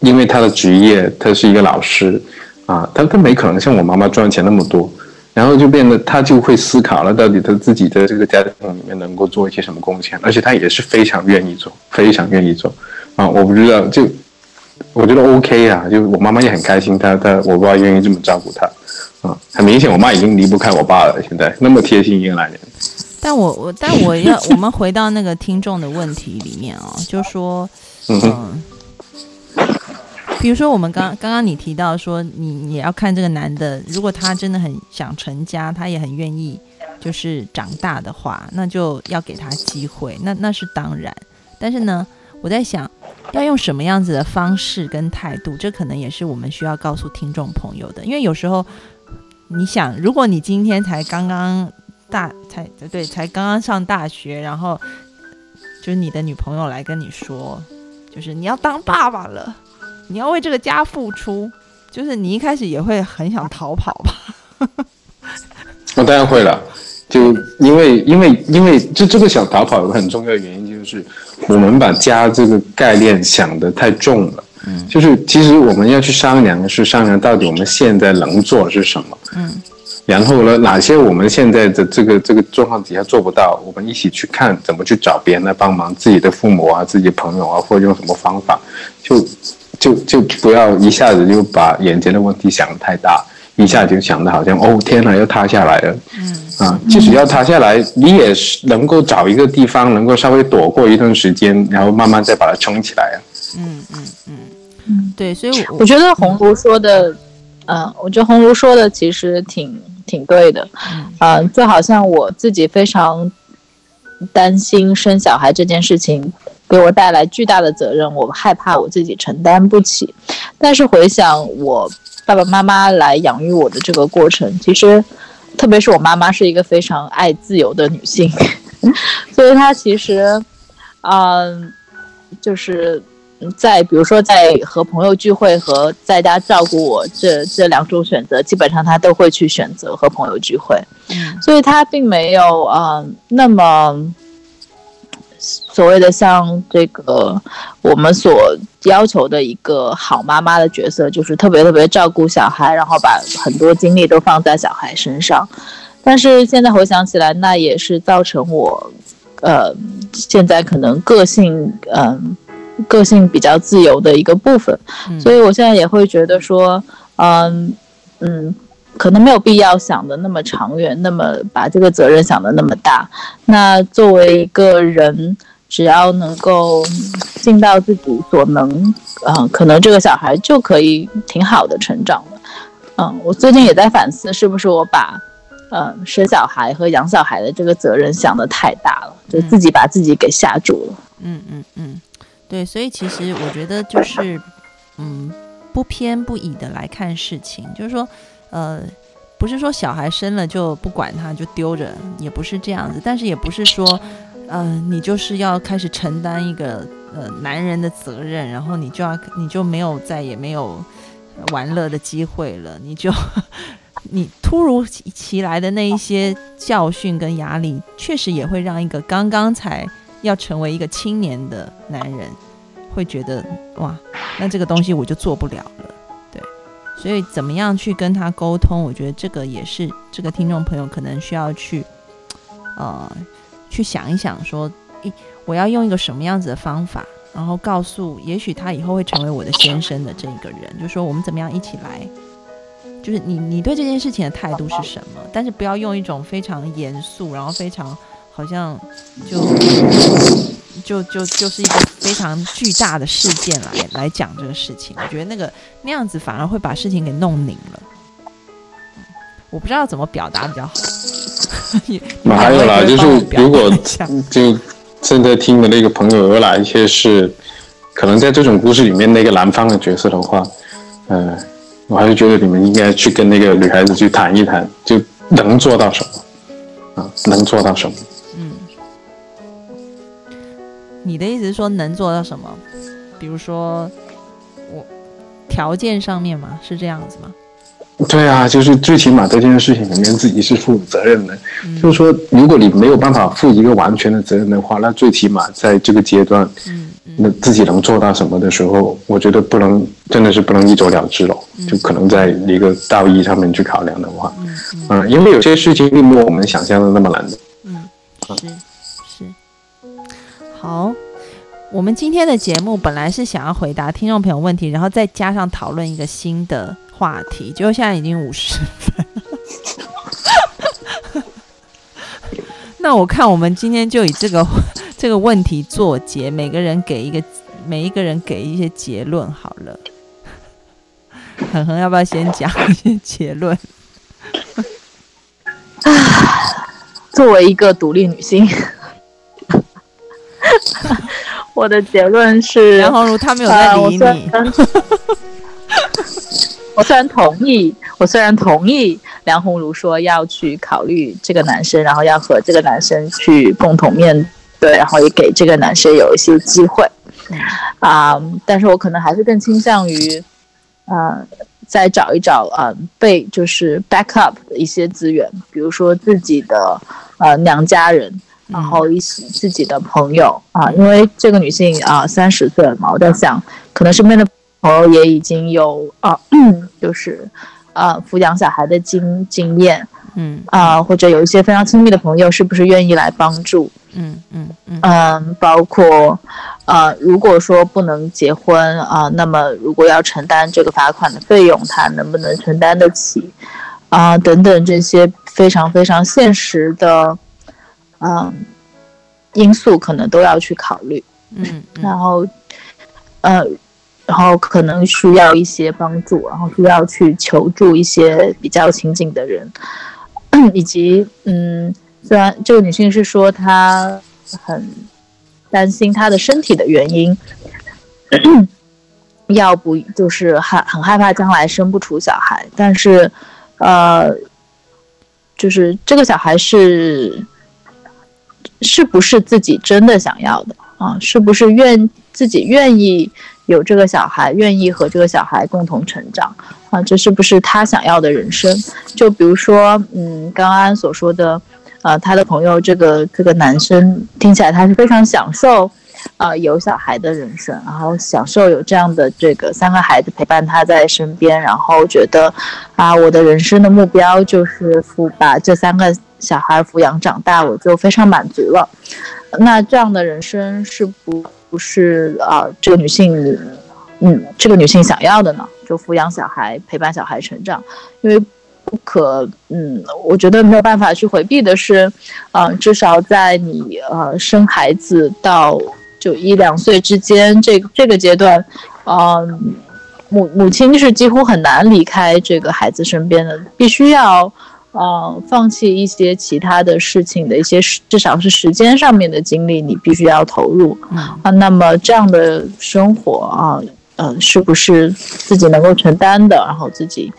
因为他的职业，他是一个老师，啊，他他没可能像我妈妈赚钱那么多，然后就变得他就会思考了，到底他自己在这个家庭里面能够做一些什么贡献，而且他也是非常愿意做，非常愿意做，啊，我不知道就。我觉得 OK 啊，就我妈妈也很开心，她她我爸愿意这么照顾她，啊，很明显我妈已经离不开我爸了，现在那么贴心一个男人。但我我但我要我们回到那个听众的问题里面啊，就说，嗯，比如说我们刚刚刚你提到说，你也要看这个男的，如果他真的很想成家，他也很愿意就是长大的话，那就要给他机会，那那是当然。但是呢，我在想。要用什么样子的方式跟态度，这可能也是我们需要告诉听众朋友的。因为有时候，你想，如果你今天才刚刚大，才对，才刚刚上大学，然后就是你的女朋友来跟你说，就是你要当爸爸了，你要为这个家付出，就是你一开始也会很想逃跑吧？我当然会了。就因为因为因为这这个想逃跑有个很重要的原因，就是我们把家这个概念想得太重了。嗯，就是其实我们要去商量的，是商量到底我们现在能做是什么。嗯，然后呢，哪些我们现在的这个这个状况底下做不到，我们一起去看怎么去找别人来帮忙，自己的父母啊，自己的朋友啊，或者用什么方法，就就就不要一下子就把眼前的问题想得太大，一下就想的好像哦天哪要塌下来了。嗯。啊，即使要塌下来，你也是能够找一个地方，能够稍微躲过一段时间，然后慢慢再把它撑起来啊。嗯嗯嗯嗯，对，所以我觉得红炉说的，嗯，我觉得红炉说的其实挺挺对的。嗯，就好像我自己非常担心生小孩这件事情给我带来巨大的责任，我害怕我自己承担不起。但是回想我爸爸妈妈来养育我的这个过程，其实。特别是我妈妈是一个非常爱自由的女性，所以她其实，嗯，就是在比如说在和朋友聚会和在家照顾我这这两种选择，基本上她都会去选择和朋友聚会，所以她并没有嗯那么。所谓的像这个我们所要求的一个好妈妈的角色，就是特别特别照顾小孩，然后把很多精力都放在小孩身上。但是现在回想起来，那也是造成我，呃，现在可能个性，嗯，个性比较自由的一个部分。所以我现在也会觉得说，嗯嗯。可能没有必要想的那么长远，那么把这个责任想的那么大。那作为一个人，只要能够尽到自己所能，嗯，可能这个小孩就可以挺好的成长了。嗯，我最近也在反思，是不是我把，嗯，生小孩和养小孩的这个责任想的太大了，就自己把自己给吓住了。嗯嗯嗯，对，所以其实我觉得就是，嗯，不偏不倚的来看事情，就是说。呃，不是说小孩生了就不管他，就丢着，也不是这样子。但是也不是说，呃，你就是要开始承担一个呃男人的责任，然后你就要你就没有再也没有玩乐的机会了。你就 你突如其来的那一些教训跟压力，确实也会让一个刚刚才要成为一个青年的男人，会觉得哇，那这个东西我就做不了了。所以，怎么样去跟他沟通？我觉得这个也是这个听众朋友可能需要去，呃，去想一想，说，诶，我要用一个什么样子的方法，然后告诉，也许他以后会成为我的先生的这个人，就说我们怎么样一起来，就是你你对这件事情的态度是什么？但是不要用一种非常严肃，然后非常好像就。就就就是一个非常巨大的事件来来讲这个事情，我觉得那个那样子反而会把事情给弄拧了。我不知道怎么表达比较好。还有啦，就是如果就现在听的那个朋友有哪一些是可能在这种故事里面那个男方的角色的话，呃，我还是觉得你们应该去跟那个女孩子去谈一谈，就能做到什么啊？能做到什么？嗯，你的意思是说能做到什么？比如说我条件上面嘛，是这样子吗？对啊，就是最起码在这件事情里面自己是负责任的。就是说，如果你没有办法负一个完全的责任的话，那最起码在这个阶段，嗯那自己能做到什么的时候，我觉得不能真的是不能一走了之了。就可能在一个道义上面去考量的话，嗯，因为有些事情并没有我们想象的那么难的。嗯，是是。好，我们今天的节目本来是想要回答听众朋友问题，然后再加上讨论一个新的。话题，结果现在已经五十分，那我看我们今天就以这个这个问题作结，每个人给一个，每一个人给一些结论好了。恒恒要不要先讲一些结论？啊，作为一个独立女性，我的结论是梁红茹他没有在理你。我虽然同意，我虽然同意梁红茹说要去考虑这个男生，然后要和这个男生去共同面对，然后也给这个男生有一些机会，啊，但是我可能还是更倾向于，呃，再找一找呃被就是 back up 的一些资源，比如说自己的呃娘家人，然后一些自己的朋友啊，因为这个女性啊三十岁了嘛，我在想可能身边的。朋友也已经有啊，就是啊，抚养小孩的经经验，嗯啊，或者有一些非常亲密的朋友，是不是愿意来帮助？嗯嗯嗯嗯，包括啊，如果说不能结婚啊，那么如果要承担这个罚款的费用，他能不能承担得起？啊，等等这些非常非常现实的嗯因素，可能都要去考虑。嗯，然后呃。然后可能需要一些帮助，然后需要去求助一些比较亲近的人，以及嗯，虽然这个女性是说她很担心她的身体的原因，要不就是害很害怕将来生不出小孩，但是呃，就是这个小孩是是不是自己真的想要的啊？是不是愿自己愿意？有这个小孩愿意和这个小孩共同成长啊，这是不是他想要的人生？就比如说，嗯，刚刚所说的，呃，他的朋友这个这个男生听起来他是非常享受，呃，有小孩的人生，然后享受有这样的这个三个孩子陪伴他在身边，然后觉得，啊，我的人生的目标就是把这三个小孩抚养长大，我就非常满足了。那这样的人生是不？不是啊，这个女性，嗯，这个女性想要的呢，就抚养小孩、陪伴小孩成长，因为不可，嗯，我觉得没有办法去回避的是，呃，至少在你呃生孩子到就一两岁之间，这这个阶段，嗯，母母亲是几乎很难离开这个孩子身边的，必须要。呃，放弃一些其他的事情的一些，至少是时间上面的精力，你必须要投入啊。那么这样的生活啊，呃，是不是自己能够承担的？然后自己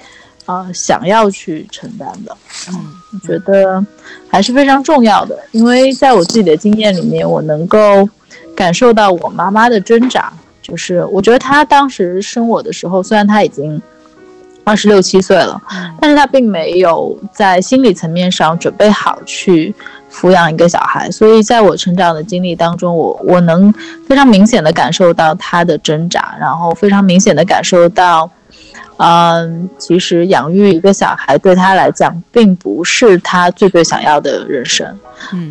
啊想要去承担的？嗯，我觉得还是非常重要的。因为在我自己的经验里面，我能够感受到我妈妈的挣扎。就是我觉得她当时生我的时候，虽然她已经。二十六七岁了，但是他并没有在心理层面上准备好去抚养一个小孩，所以在我成长的经历当中，我我能非常明显的感受到他的挣扎，然后非常明显的感受到，嗯，其实养育一个小孩对他来讲，并不是他最最想要的人生，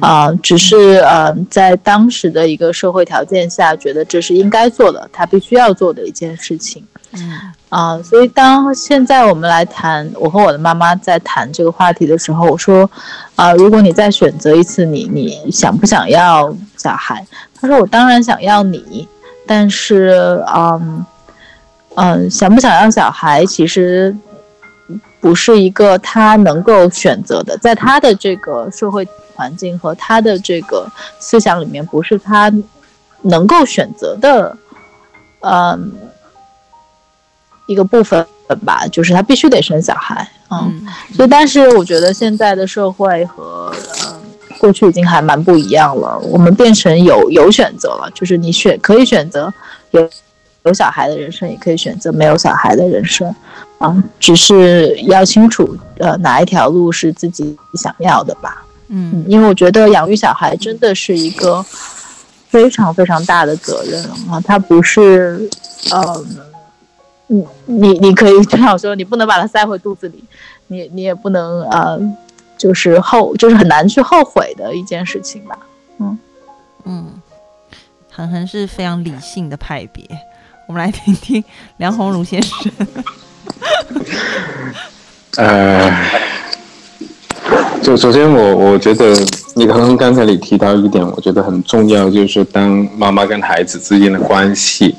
啊，只是嗯，在当时的一个社会条件下，觉得这是应该做的，他必须要做的一件事情。嗯啊，所以当现在我们来谈，我和我的妈妈在谈这个话题的时候，我说，啊，如果你再选择一次，你你想不想要小孩？她说我当然想要你，但是，嗯嗯，想不想要小孩，其实不是一个他能够选择的，在他的这个社会环境和他的这个思想里面，不是他能够选择的，嗯，一个部分吧，就是他必须得生小孩，嗯，所以，但是我觉得现在的社会和嗯过去已经还蛮不一样了，我们变成有有选择了，就是你选可以选择有有小孩的人生，也可以选择没有小孩的人生。啊，只是要清楚，呃，哪一条路是自己想要的吧。嗯，因为我觉得养育小孩真的是一个非常非常大的责任啊，它不是，呃，你你你可以这样说，你不能把它塞回肚子里，你你也不能呃，就是后就是很难去后悔的一件事情吧。嗯嗯，恒恒是非常理性的派别，我们来听听梁鸿儒先生。呃，就首先我我觉得你刚刚刚才你提到一点，我觉得很重要，就是当妈妈跟孩子之间的关系，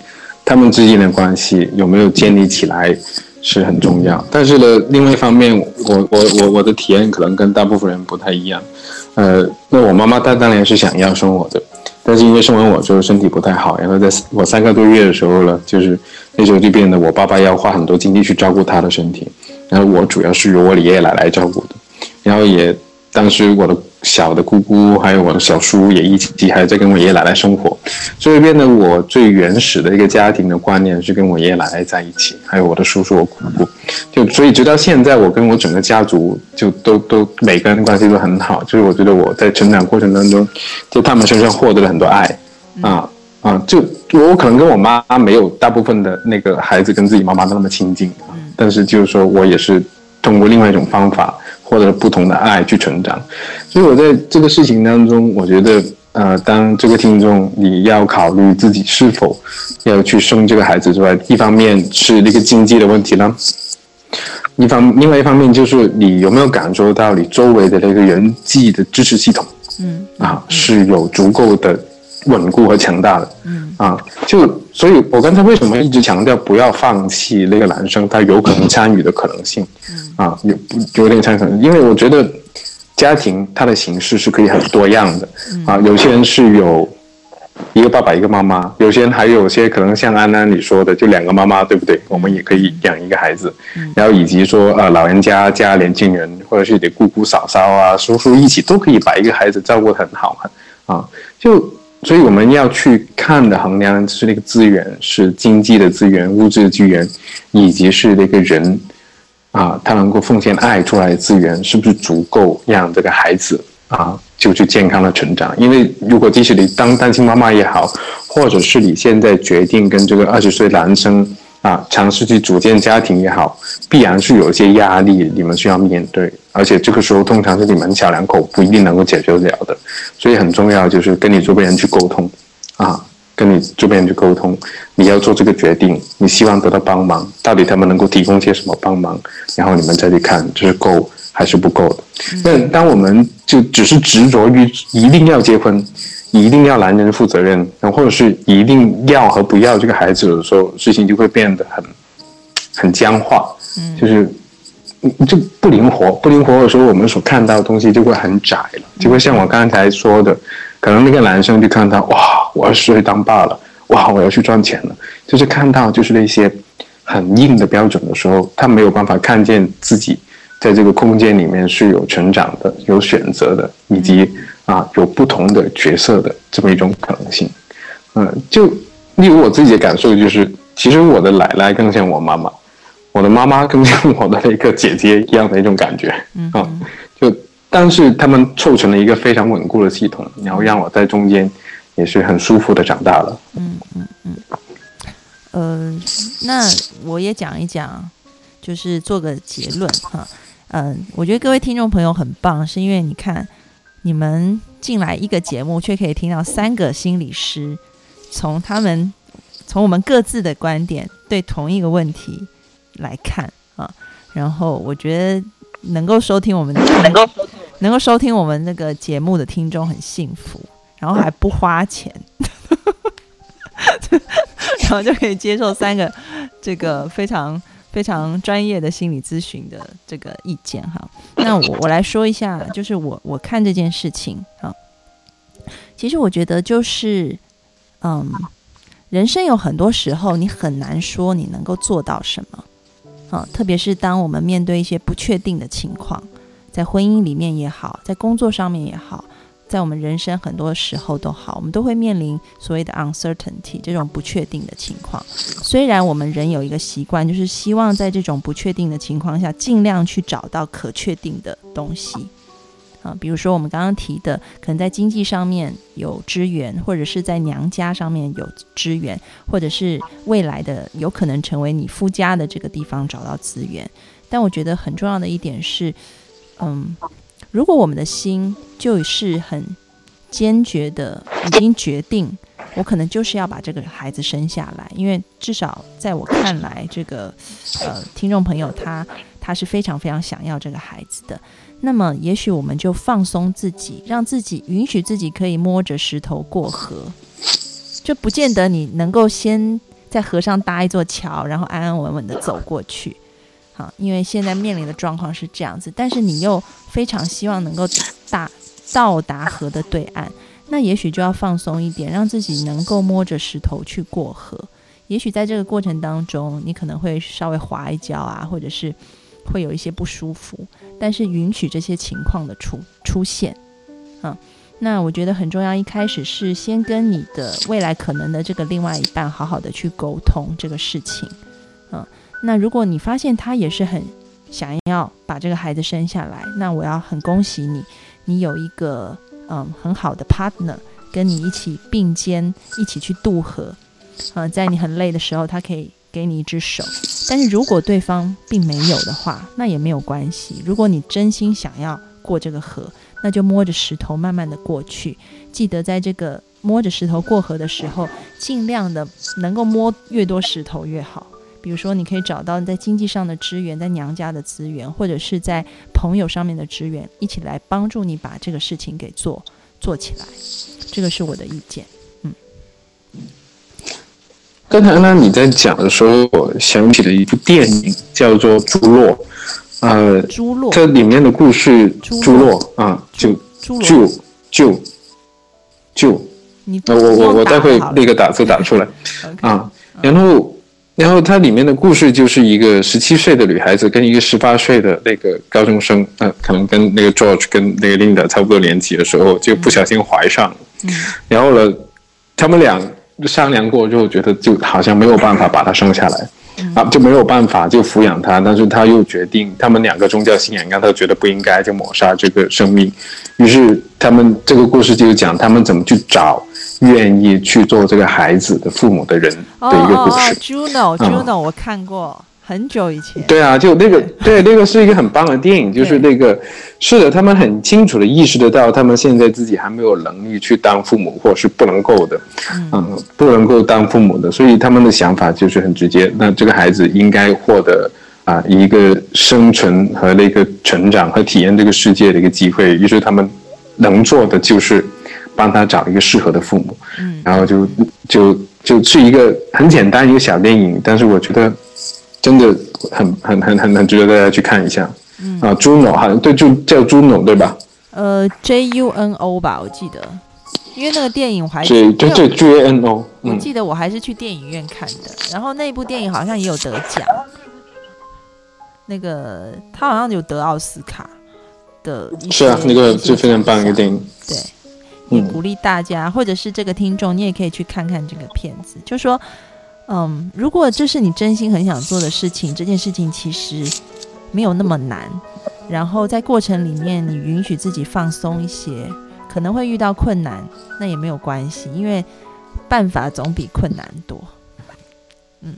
他们之间的关系有没有建立起来是很重要。但是呢，另外一方面，我我我我的体验可能跟大部分人不太一样。呃，那我妈妈她当然是想要生我的。但是因为生完我之后身体不太好，然后在我三个多月的时候呢，就是那时候就变得我爸爸要花很多精力去照顾他的身体，然后我主要是由我爷爷奶奶照顾的，然后也。当时我的小的姑姑还有我的小叔也一起还在跟我爷爷奶奶生活，所以变得我最原始的一个家庭的观念是跟我爷爷奶奶在一起，还有我的叔叔、我姑姑，就所以直到现在，我跟我整个家族就都都每个人关系都很好，就是我觉得我在成长过程当中，在他们身上获得了很多爱，啊啊，就我可能跟我妈没有大部分的那个孩子跟自己妈妈那么亲近，但是就是说我也是通过另外一种方法。或者不同的爱去成长，所以我在这个事情当中，我觉得，呃，当这个听众你要考虑自己是否要去生这个孩子之外，一方面是那个经济的问题呢，一方另外一方面就是你有没有感受到你周围的那个人际的支持系统，嗯，啊，是有足够的。稳固和强大的，嗯。啊，就所以，我刚才为什么一直强调不要放弃那个男生他有可能参与的可能性，嗯。啊，有有点参与，因为我觉得家庭它的形式是可以很多样的，啊，有些人是有一个爸爸一个妈妈，有些人还有些可能像安安你说的，就两个妈妈，对不对？我们也可以养一个孩子，然后以及说呃老人家加年轻人，或者是你的姑姑嫂嫂啊叔叔一起都可以把一个孩子照顾得很好啊，就。所以我们要去看的衡量是那个资源，是经济的资源、物质的资源，以及是那个人，啊，他能够奉献爱出来的资源，是不是足够让这个孩子啊，就去健康的成长？因为如果即使你当单亲妈妈也好，或者是你现在决定跟这个二十岁男生。啊，尝试去组建家庭也好，必然是有一些压力，你们需要面对，而且这个时候通常是你们小两口不一定能够解决得了的，所以很重要就是跟你周边人去沟通，啊，跟你周边人去沟通，你要做这个决定，你希望得到帮忙，到底他们能够提供些什么帮忙，然后你们再去看这是够还是不够的。那当我们就只是执着于一定要结婚。一定要男人负责任，或者是一定要和不要这个孩子的时候，事情就会变得很很僵化，嗯，就是就不灵活，不灵活的时候，我们所看到的东西就会很窄了，就会像我刚才说的，可能那个男生就看到哇，我二十岁当爸了，哇，我要去赚钱了，就是看到就是那些很硬的标准的时候，他没有办法看见自己在这个空间里面是有成长的、有选择的，以及。啊，有不同的角色的这么一种可能性，嗯，就例如我自己的感受就是，其实我的奶奶更像我妈妈，我的妈妈更像我的那个姐姐一样的一种感觉，啊，就但是他们凑成了一个非常稳固的系统，然后让我在中间也是很舒服的长大了。嗯嗯嗯，呃，那我也讲一讲，就是做个结论哈，嗯，我觉得各位听众朋友很棒，是因为你看。你们进来一个节目，却可以听到三个心理师从他们从我们各自的观点对同一个问题来看啊。然后我觉得能够收听我们能够能够收听我们那个节目的听众很幸福，然后还不花钱，然后就可以接受三个这个非常非常专业的心理咨询的这个意见哈。那我我来说一下，就是我我看这件事情啊，其实我觉得就是嗯，人生有很多时候你很难说你能够做到什么啊，特别是当我们面对一些不确定的情况，在婚姻里面也好，在工作上面也好。在我们人生很多时候都好，我们都会面临所谓的 uncertainty 这种不确定的情况。虽然我们人有一个习惯，就是希望在这种不确定的情况下，尽量去找到可确定的东西啊，比如说我们刚刚提的，可能在经济上面有支援，或者是在娘家上面有支援，或者是未来的有可能成为你夫家的这个地方找到资源。但我觉得很重要的一点是，嗯。如果我们的心就是很坚决的，已经决定，我可能就是要把这个孩子生下来，因为至少在我看来，这个呃听众朋友他他是非常非常想要这个孩子的。那么，也许我们就放松自己，让自己允许自己可以摸着石头过河，就不见得你能够先在河上搭一座桥，然后安安稳稳的走过去。好，因为现在面临的状况是这样子，但是你又非常希望能够达到达河的对岸，那也许就要放松一点，让自己能够摸着石头去过河。也许在这个过程当中，你可能会稍微滑一跤啊，或者是会有一些不舒服，但是允许这些情况的出出现。啊，那我觉得很重要，一开始是先跟你的未来可能的这个另外一半好好的去沟通这个事情。嗯。那如果你发现他也是很想要把这个孩子生下来，那我要很恭喜你，你有一个嗯很好的 partner 跟你一起并肩一起去渡河，呃，在你很累的时候，他可以给你一只手。但是如果对方并没有的话，那也没有关系。如果你真心想要过这个河，那就摸着石头慢慢的过去。记得在这个摸着石头过河的时候，尽量的能够摸越多石头越好。比如说，你可以找到在经济上的资源，在娘家的资源，或者是在朋友上面的资源，一起来帮助你把这个事情给做做起来。这个是我的意见。嗯。刚才呢，你在讲的时候，我想起了一部电影，叫做《朱洛》。呃，朱洛。这里面的故事，朱洛啊，就就就就，你我我我待会那个打字打出来 啊，然后。然后它里面的故事就是一个十七岁的女孩子跟一个十八岁的那个高中生，呃，可能跟那个 George 跟那个 Linda 差不多年纪的时候，就不小心怀上了。嗯。然后呢，他们俩商量过之后，觉得就好像没有办法把他生下来，啊，就没有办法就抚养他。但是他又决定，他们两个宗教信仰让他觉得不应该就抹杀这个生命。于是他们这个故事就讲他们怎么去找。愿意去做这个孩子的父母的人的一个故事。Juno，Juno，我看过很久以前。对啊，就那个，对，那个是一个很棒的电影。就是那个，是的，他们很清楚的意识得到，他们现在自己还没有能力去当父母，或是不能够的，嗯，不能够当父母的。所以他们的想法就是很直接，那这个孩子应该获得啊一个生存和那个成长和体验这个世界的一个机会。于是他们能做的就是。帮他找一个适合的父母，嗯，然后就就就是一个很简单一个小电影，但是我觉得真的很很很很很值得大家去看一下。嗯啊，Juno 好像对，就叫 Juno 对吧？呃，J U N O 吧，我记得，因为那个电影我还对对对 J N O，我记得我还是去电影院看的，然后那部电影好像也有得奖，那个他好像有得奥斯卡的，是啊，那个就非常棒一个电影，对。也鼓励大家，或者是这个听众，你也可以去看看这个片子。就说，嗯，如果这是你真心很想做的事情，这件事情其实没有那么难。然后在过程里面，你允许自己放松一些，可能会遇到困难，那也没有关系，因为办法总比困难多。嗯，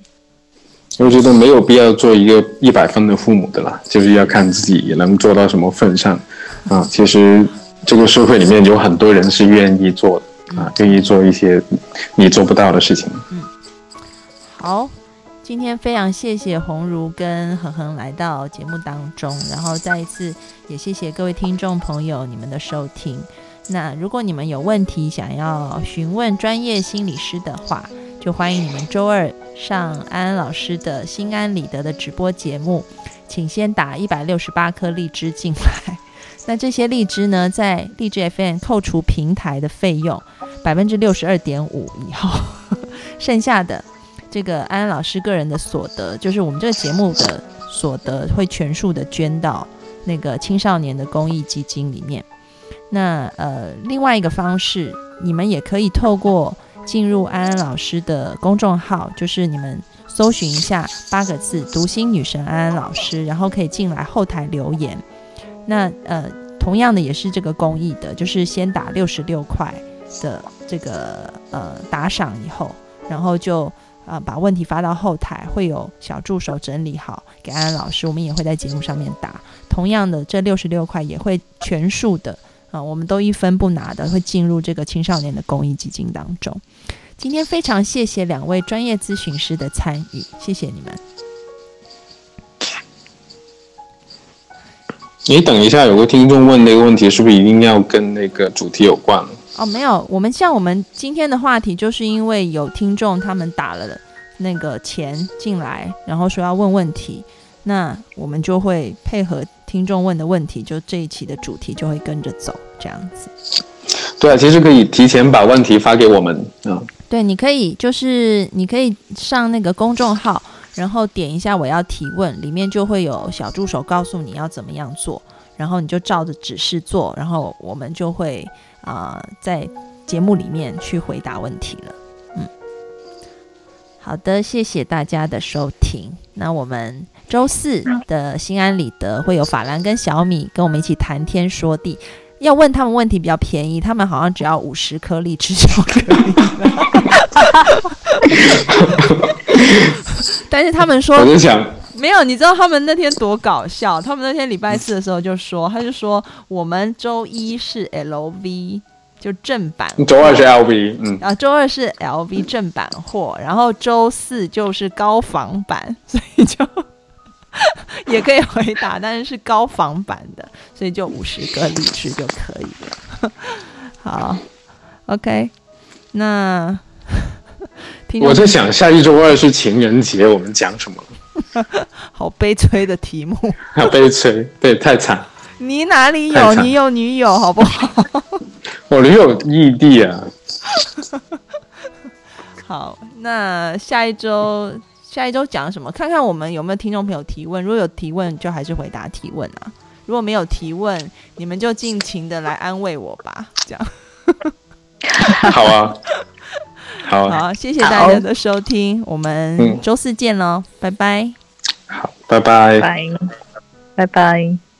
我觉得没有必要做一个一百分的父母的啦，就是要看自己能做到什么份上啊。其实。这个社会里面有很多人是愿意做的啊，愿意做一些你做不到的事情。嗯，好，今天非常谢谢红如跟恒恒来到节目当中，然后再一次也谢谢各位听众朋友你们的收听。那如果你们有问题想要询问专业心理师的话，就欢迎你们周二上安安老师的心安理得的直播节目，请先打一百六十八颗荔枝进来。那这些荔枝呢，在荔枝 FM 扣除平台的费用百分之六十二点五以后，剩下的这个安安老师个人的所得，就是我们这个节目的所得，会全数的捐到那个青少年的公益基金里面。那呃，另外一个方式，你们也可以透过进入安安老师的公众号，就是你们搜寻一下八个字“读心女神安安老师”，然后可以进来后台留言。那呃，同样的也是这个公益的，就是先打六十六块的这个呃打赏以后，然后就啊把问题发到后台，会有小助手整理好给安安老师，我们也会在节目上面答。同样的，这六十六块也会全数的啊，我们都一分不拿的，会进入这个青少年的公益基金当中。今天非常谢谢两位专业咨询师的参与，谢谢你们。你等一下，有个听众问那个问题，是不是一定要跟那个主题有关？哦，没有，我们像我们今天的话题，就是因为有听众他们打了那个钱进来，然后说要问问题，那我们就会配合听众问的问题，就这一期的主题就会跟着走，这样子。对啊，其实可以提前把问题发给我们啊。对，你可以就是你可以上那个公众号。然后点一下我要提问，里面就会有小助手告诉你要怎么样做，然后你就照着指示做，然后我们就会啊在节目里面去回答问题了。嗯，好的，谢谢大家的收听。那我们周四的心安理得会有法兰跟小米跟我们一起谈天说地，要问他们问题比较便宜，他们好像只要五十颗荔枝巧克力。但是他们说，我就想没有，你知道他们那天多搞笑？他们那天礼拜四的时候就说，他就说我们周一是 LV 就正版，周二是 LV，嗯，啊，周二是 LV 正版货，然后周四就是高仿版，所以就 也可以回答，但是是高仿版的，所以就五十个荔枝就可以了。好，OK，那。我在想，下一周二是情人节，我们讲什么？好悲催的题目。好悲催，对，太惨。你哪里有？你有女友，好不好？我女友异地啊。好，那下一周，下一周讲什么？看看我们有没有听众朋友提问。如果有提问，就还是回答提问啊。如果没有提问，你们就尽情的来安慰我吧。这样。好啊。好啊，好，谢谢大家的收听，我们周四见喽，拜拜。好，拜拜，拜拜，拜拜。